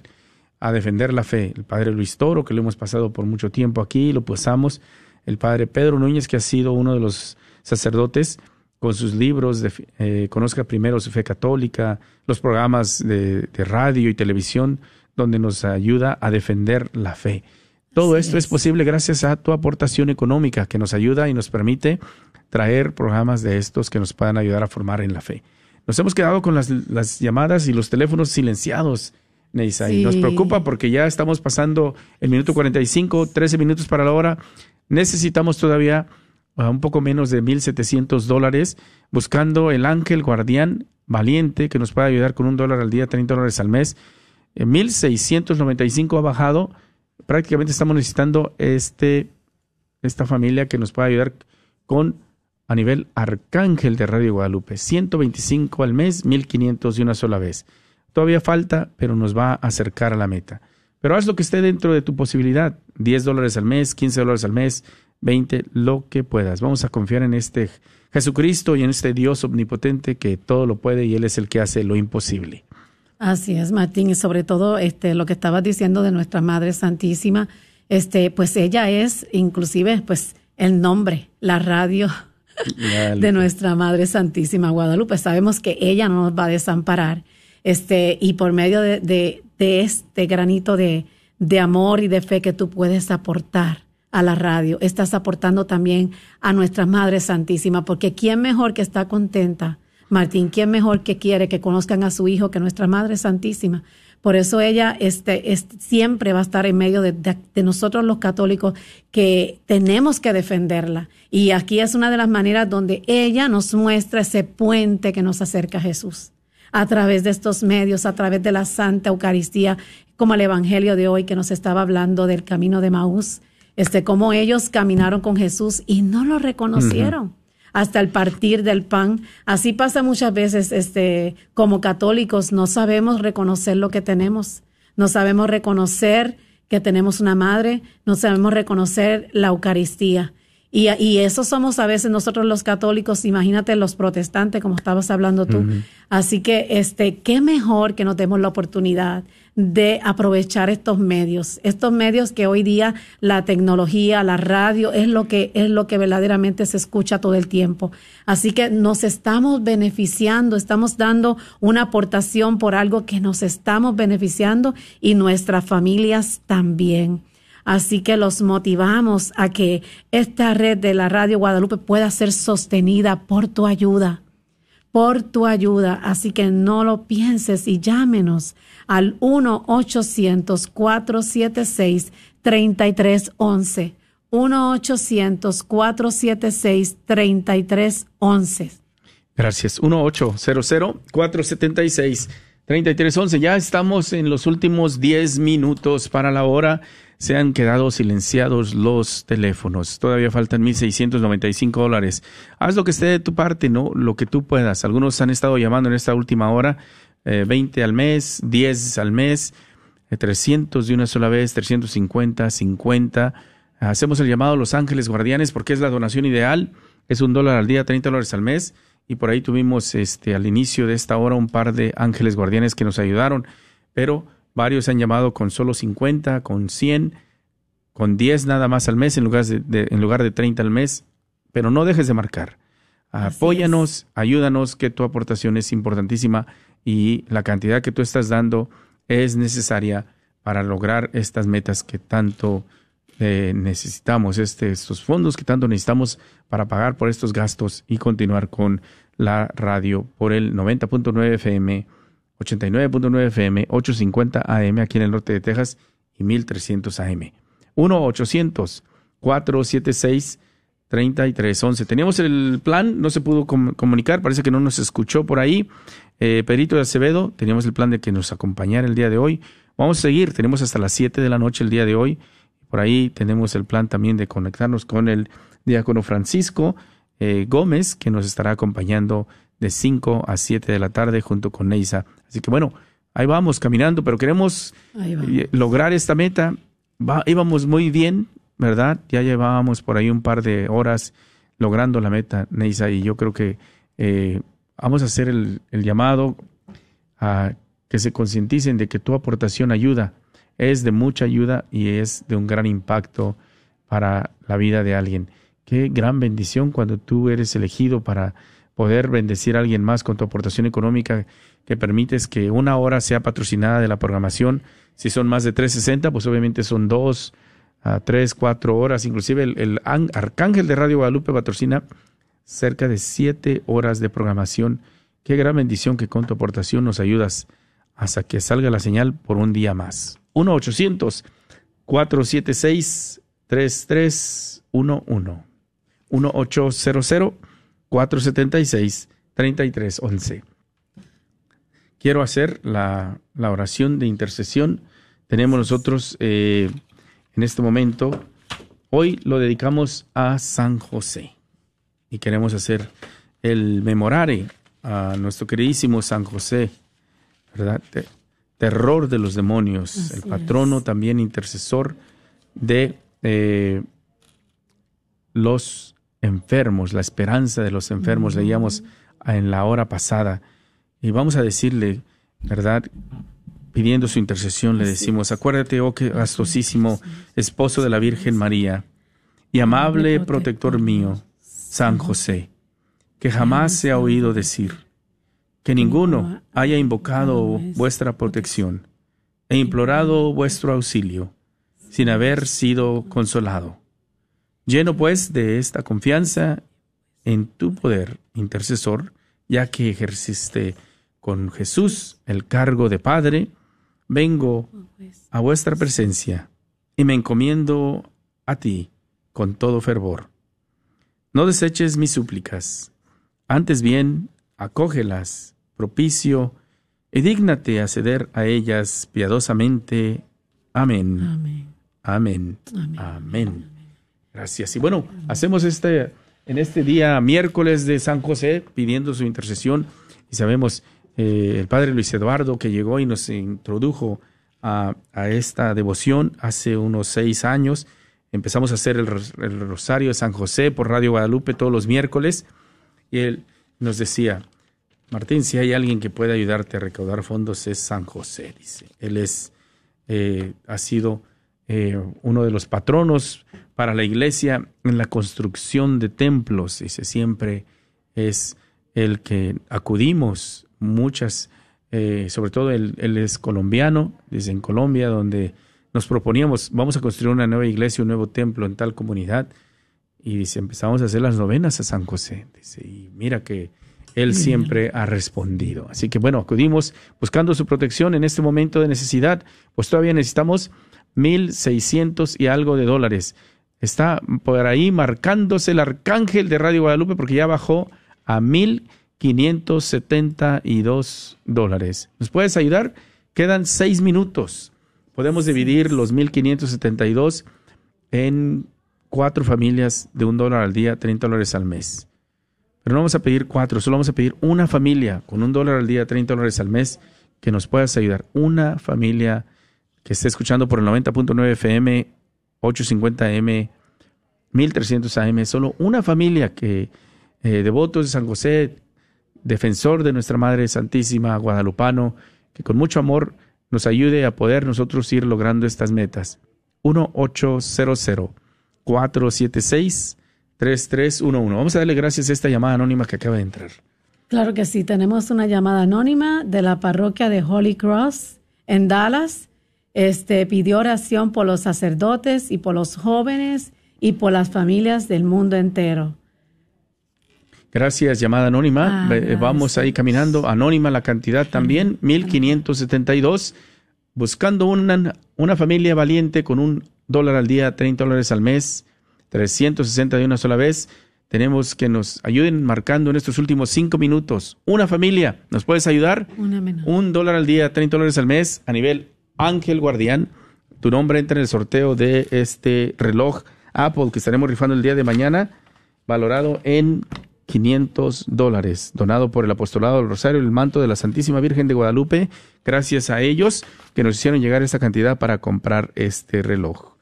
a defender la fe. El padre Luis Toro, que lo hemos pasado por mucho tiempo aquí, lo pasamos. El padre Pedro Núñez, que ha sido uno de los sacerdotes con sus libros de eh, Conozca Primero su Fe Católica, los programas de, de radio y televisión, donde nos ayuda a defender la fe. Todo esto es posible gracias a tu aportación económica que nos ayuda y nos permite traer programas de estos que nos puedan ayudar a formar en la fe. Nos hemos quedado con las, las llamadas y los teléfonos silenciados, Neisa, y nos preocupa porque ya estamos pasando el minuto 45, 13 minutos para la hora. Necesitamos todavía a un poco menos de 1.700 dólares buscando el ángel guardián valiente que nos pueda ayudar con un dólar al día, 30 dólares al mes. Eh, 1.695 ha bajado. Prácticamente estamos necesitando este, esta familia que nos pueda ayudar con a nivel arcángel de Radio Guadalupe. 125 al mes, 1.500 de una sola vez. Todavía falta, pero nos va a acercar a la meta. Pero haz lo que esté dentro de tu posibilidad. 10 dólares al mes, 15 dólares al mes, 20, lo que puedas. Vamos a confiar en este Jesucristo y en este Dios omnipotente que todo lo puede y Él es el que hace lo imposible. Así es, Martín, y sobre todo este lo que estabas diciendo de nuestra Madre Santísima, este pues ella es inclusive pues el nombre, la radio de nuestra Madre Santísima Guadalupe. Sabemos que ella no nos va a desamparar. Este, y por medio de, de, de este granito de, de amor y de fe que tú puedes aportar a la radio, estás aportando también a nuestra Madre Santísima, porque ¿quién mejor que está contenta? Martín, ¿quién mejor que quiere que conozcan a su hijo que nuestra Madre Santísima? Por eso ella este, este, siempre va a estar en medio de, nosotros los católicos que tenemos que defenderla. Y aquí es una de las maneras donde ella nos muestra ese puente que nos acerca a Jesús. A través de estos medios, a través de la Santa Eucaristía, como el Evangelio de hoy que nos estaba hablando del camino de Maús, este, cómo ellos caminaron con Jesús y no lo reconocieron hasta el partir del pan. Así pasa muchas veces, este, como católicos, no sabemos reconocer lo que tenemos, no sabemos reconocer que tenemos una madre, no sabemos reconocer la Eucaristía. Y, y eso somos a veces nosotros los católicos, imagínate los protestantes, como estabas hablando tú. Así que, este, qué mejor que nos demos la oportunidad de aprovechar estos medios, estos medios que hoy día la tecnología, la radio es lo que es lo que verdaderamente se escucha todo el tiempo. Así que nos estamos beneficiando, estamos dando una aportación por algo que nos estamos beneficiando y nuestras familias también. Así que los motivamos a que esta red de la Radio Guadalupe pueda ser sostenida por tu ayuda por tu ayuda. Así que no lo pienses y llámenos al 1-800-476-3311. 1-800-476-3311. Gracias. 1-800-476-3311. 3311, ya estamos en los últimos 10 minutos para la hora. Se han quedado silenciados los teléfonos. Todavía faltan 1.695 dólares. Haz lo que esté de tu parte, ¿no? Lo que tú puedas. Algunos han estado llamando en esta última hora. eh, 20 al mes, 10 al mes, eh, 300 de una sola vez, 350, 50. Hacemos el llamado a Los Ángeles Guardianes porque es la donación ideal. Es un dólar al día, 30 dólares al mes. Y por ahí tuvimos este, al inicio de esta hora un par de ángeles guardianes que nos ayudaron. Pero varios han llamado con solo 50, con 100, con 10 nada más al mes en lugar de, de- en lugar de 30 al mes. Pero no dejes de marcar. Apóyanos, ayúdanos, que tu aportación es importantísima y la cantidad que tú estás dando es necesaria para lograr estas metas que tanto eh, necesitamos, este, estos fondos que tanto necesitamos para pagar por estos gastos y continuar con la radio por el 90.9 FM, 89.9 FM, 850 AM aquí en el norte de Texas y 1300 AM. 1-800-476-3311. Teníamos el plan, no se pudo com- comunicar, parece que no nos escuchó por ahí. Eh, Perito de Acevedo, teníamos el plan de que nos acompañara el día de hoy. Vamos a seguir, tenemos hasta las 7 de la noche el día de hoy. Por ahí tenemos el plan también de conectarnos con el diácono Francisco eh, Gómez, que nos estará acompañando de 5 a 7 de la tarde junto con Neisa. Así que bueno, ahí vamos caminando, pero queremos eh, lograr esta meta. Va- íbamos muy bien, ¿verdad? Ya llevábamos por ahí un par de horas logrando la meta, Neisa, y yo creo que eh, vamos a hacer el, el llamado a que se concienticen de que tu aportación ayuda, es de mucha ayuda y es de un gran impacto para la vida de alguien. Qué gran bendición cuando tú eres elegido para poder bendecir a alguien más con tu aportación económica que permites que una hora sea patrocinada de la programación. Si son más de 360, pues obviamente son dos tres, cuatro horas. Inclusive el, el Arcángel de Radio Guadalupe patrocina cerca de siete horas de programación. Qué gran bendición que con tu aportación nos ayudas hasta que salga la señal por un día más. 1-800-476-3311. 1-800-476-3311. Quiero hacer la, la oración de intercesión. Tenemos nosotros eh, en este momento, hoy lo dedicamos a San José y queremos hacer el memorare a nuestro queridísimo San José, ¿verdad? Te- terror de los demonios, Así el patrono también intercesor de eh, los enfermos, la esperanza de los enfermos, leíamos en la hora pasada. Y vamos a decirle, ¿verdad? Pidiendo su intercesión, le decimos, acuérdate, oh que gastosísimo esposo de la Virgen María y amable protector mío, San José, que jamás se ha oído decir que ninguno haya invocado vuestra protección e implorado vuestro auxilio sin haber sido consolado. Lleno pues de esta confianza en tu poder intercesor, ya que ejerciste con Jesús el cargo de Padre, vengo a vuestra presencia y me encomiendo a ti con todo fervor. No deseches mis súplicas, antes bien, acógelas, propicio, y dígnate a ceder a ellas piadosamente. Amén. Amén. Amén. Amén. Gracias. Y bueno, hacemos este en este día miércoles de San José pidiendo su intercesión y sabemos eh, el padre Luis Eduardo que llegó y nos introdujo a, esta devoción hace unos seis años. Empezamos a hacer el, ros- el rosario de San José por Radio Guadalupe todos los miércoles y él nos decía, Martín, si hay alguien que puede ayudarte a recaudar fondos es San José, dice. Él es, eh, ha sido eh, uno de los patronos para la iglesia en la construcción de templos, dice, siempre es el que acudimos muchas, eh, sobre todo él, él es colombiano, dice en Colombia, donde nos proponíamos, vamos a construir una nueva iglesia, un nuevo templo en tal comunidad, y dice, empezamos a hacer las novenas a San José, dice, y mira que él siempre ha respondido. Así que bueno, acudimos buscando su protección en este momento de necesidad, pues todavía necesitamos mil seiscientos y algo de dólares. Está por ahí marcándose el arcángel de Radio Guadalupe porque ya bajó a mil 1.572 dólares. ¿Nos puedes ayudar? Quedan seis minutos. Podemos dividir los 1.572 en cuatro familias de un dólar al día, 30 dólares al mes. Pero no vamos a pedir cuatro, solo vamos a pedir una familia con un dólar al día, 30 dólares al mes, que nos puedas ayudar. Una familia que esté escuchando por el 90.9 FM, 850M, 1300 AM, solo una familia que eh, devotos de San José, defensor de nuestra Madre Santísima, guadalupano, que con mucho amor nos ayude a poder nosotros ir logrando estas metas. 1-800-476-3311. Vamos a darle gracias a esta llamada anónima que acaba de entrar. Claro que sí, tenemos una llamada anónima de la parroquia de Holy Cross en Dallas. Este pidió oración por los sacerdotes y por los jóvenes y por las familias del mundo entero. Gracias, llamada anónima. Ah, Eh, Vamos ahí caminando. Anónima la cantidad también, 1572. Buscando una, una familia valiente con un dólar al día, 30 dólares al mes, 360 de una sola vez. Tenemos que nos ayuden marcando en estos últimos cinco minutos. Una familia, ¿nos puedes ayudar? Una menor. Un dólar al día, 30 dólares al mes a nivel Ángel Guardián. Tu nombre entra en el sorteo de este reloj Apple que estaremos rifando el día de mañana, valorado en 500 dólares, donado por el Apostolado del Rosario, el manto de la Santísima Virgen de Guadalupe. Gracias a ellos que nos hicieron llegar esta cantidad para comprar este reloj.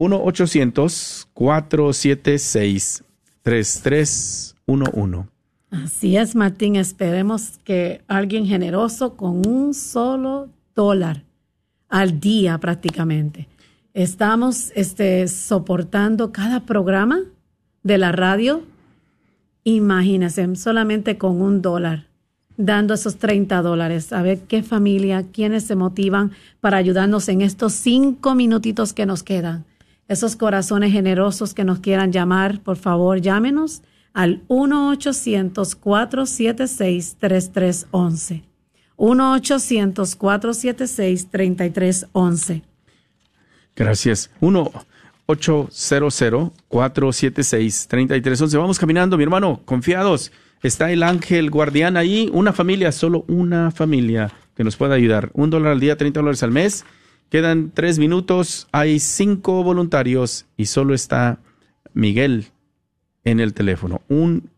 1-800-476-3311. Así es, Martín. Esperemos que alguien generoso con un solo dólar al día prácticamente. Estamos este, soportando cada programa de la radio. Imagínense, solamente con un dólar, dando esos 30 dólares. A ver qué familia, quiénes se motivan para ayudarnos en estos cinco minutitos que nos quedan. Esos corazones generosos que nos quieran llamar, por favor, llámenos al 1-800-476-3311. 1-800-476-3311. Gracias. 1-800-476-3311. Vamos caminando, mi hermano, confiados. Está el ángel guardián ahí. Una familia, solo una familia que nos pueda ayudar. Un dólar al día, 30 dólares al mes. Quedan tres minutos. Hay cinco voluntarios y solo está Miguel en el teléfono. Un,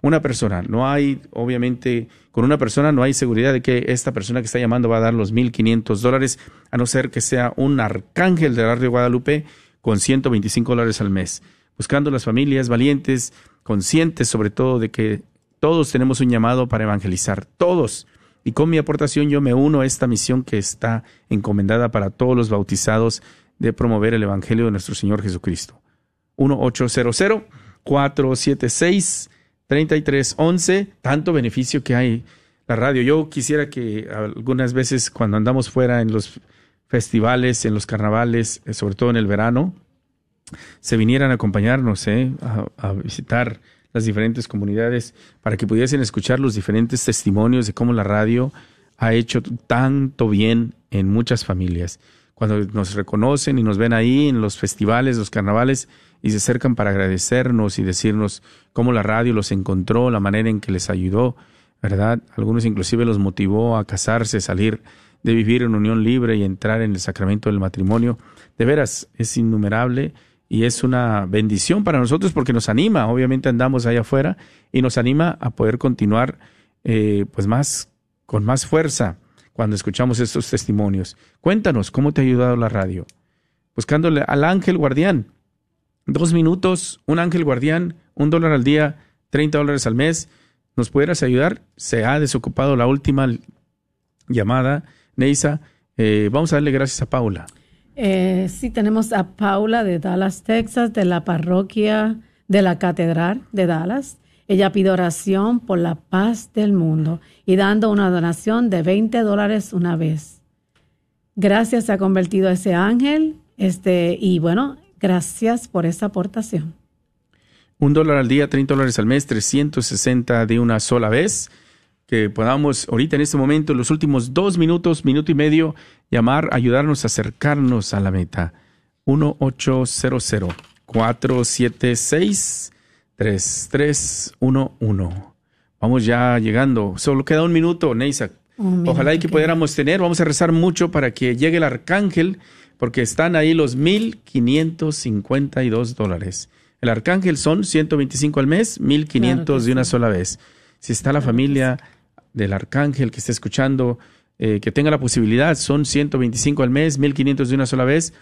una persona. No hay, obviamente, con una persona no hay seguridad de que esta persona que está llamando va a dar los 1.500 dólares, a no ser que sea un arcángel de la Radio Guadalupe con 125 dólares al mes. Buscando las familias valientes, conscientes sobre todo de que todos tenemos un llamado para evangelizar. Todos. Y con mi aportación yo me uno a esta misión que está encomendada para todos los bautizados de promover el Evangelio de nuestro Señor Jesucristo. 1-800-476-3311. Tanto beneficio que hay la radio. Yo quisiera que algunas veces cuando andamos fuera en los festivales, en los carnavales, eh, sobre todo en el verano, se vinieran a acompañarnos, ¿eh? a, a visitar las diferentes comunidades para que pudiesen escuchar los diferentes testimonios de cómo la radio ha hecho tanto bien en muchas familias. Cuando nos reconocen y nos ven ahí en los festivales, los carnavales, y se acercan para agradecernos y decirnos cómo la radio los encontró, la manera en que les ayudó, ¿verdad? Algunos inclusive los motivó a casarse, salir de vivir en unión libre y entrar en el sacramento del matrimonio. De veras, es innumerable y es una bendición para nosotros porque nos anima, obviamente andamos allá afuera y nos anima a poder continuar eh, pues más con más fuerza cuando escuchamos estos testimonios. Cuéntanos cómo te ha ayudado la radio. Buscándole al ángel guardián. Dos minutos, un ángel guardián, un dólar al día, 30 dólares al mes. ¿Nos pudieras ayudar? Se ha desocupado la última llamada. Neisa, eh, vamos a darle gracias a Paula. Eh, sí, tenemos a Paula de Dallas, Texas, de la parroquia de la Catedral de Dallas. Ella pide oración por la paz del mundo y dando una donación de 20 dólares una vez. Gracias, se ha convertido ese ángel. Este, y bueno, gracias por esa aportación. Un dólar al día, 30 dólares al mes, 360 de una sola vez. Que podamos ahorita en este momento, en los últimos dos minutos, minuto y medio, llamar, ayudarnos a acercarnos a la meta. 1-800-476-3311. Vamos ya llegando. Solo queda un minuto, Neisa. Un Ojalá y que pudiéramos tener. Vamos a rezar mucho para que llegue el arcángel, porque están ahí los 1.552 dólares. El arcángel son 125 al mes, 1.500 Claro de una sí. sola vez. Si está la familia del arcángel que esté escuchando, eh, que tenga la posibilidad, son 125 al mes, 1.500 de una sola vez.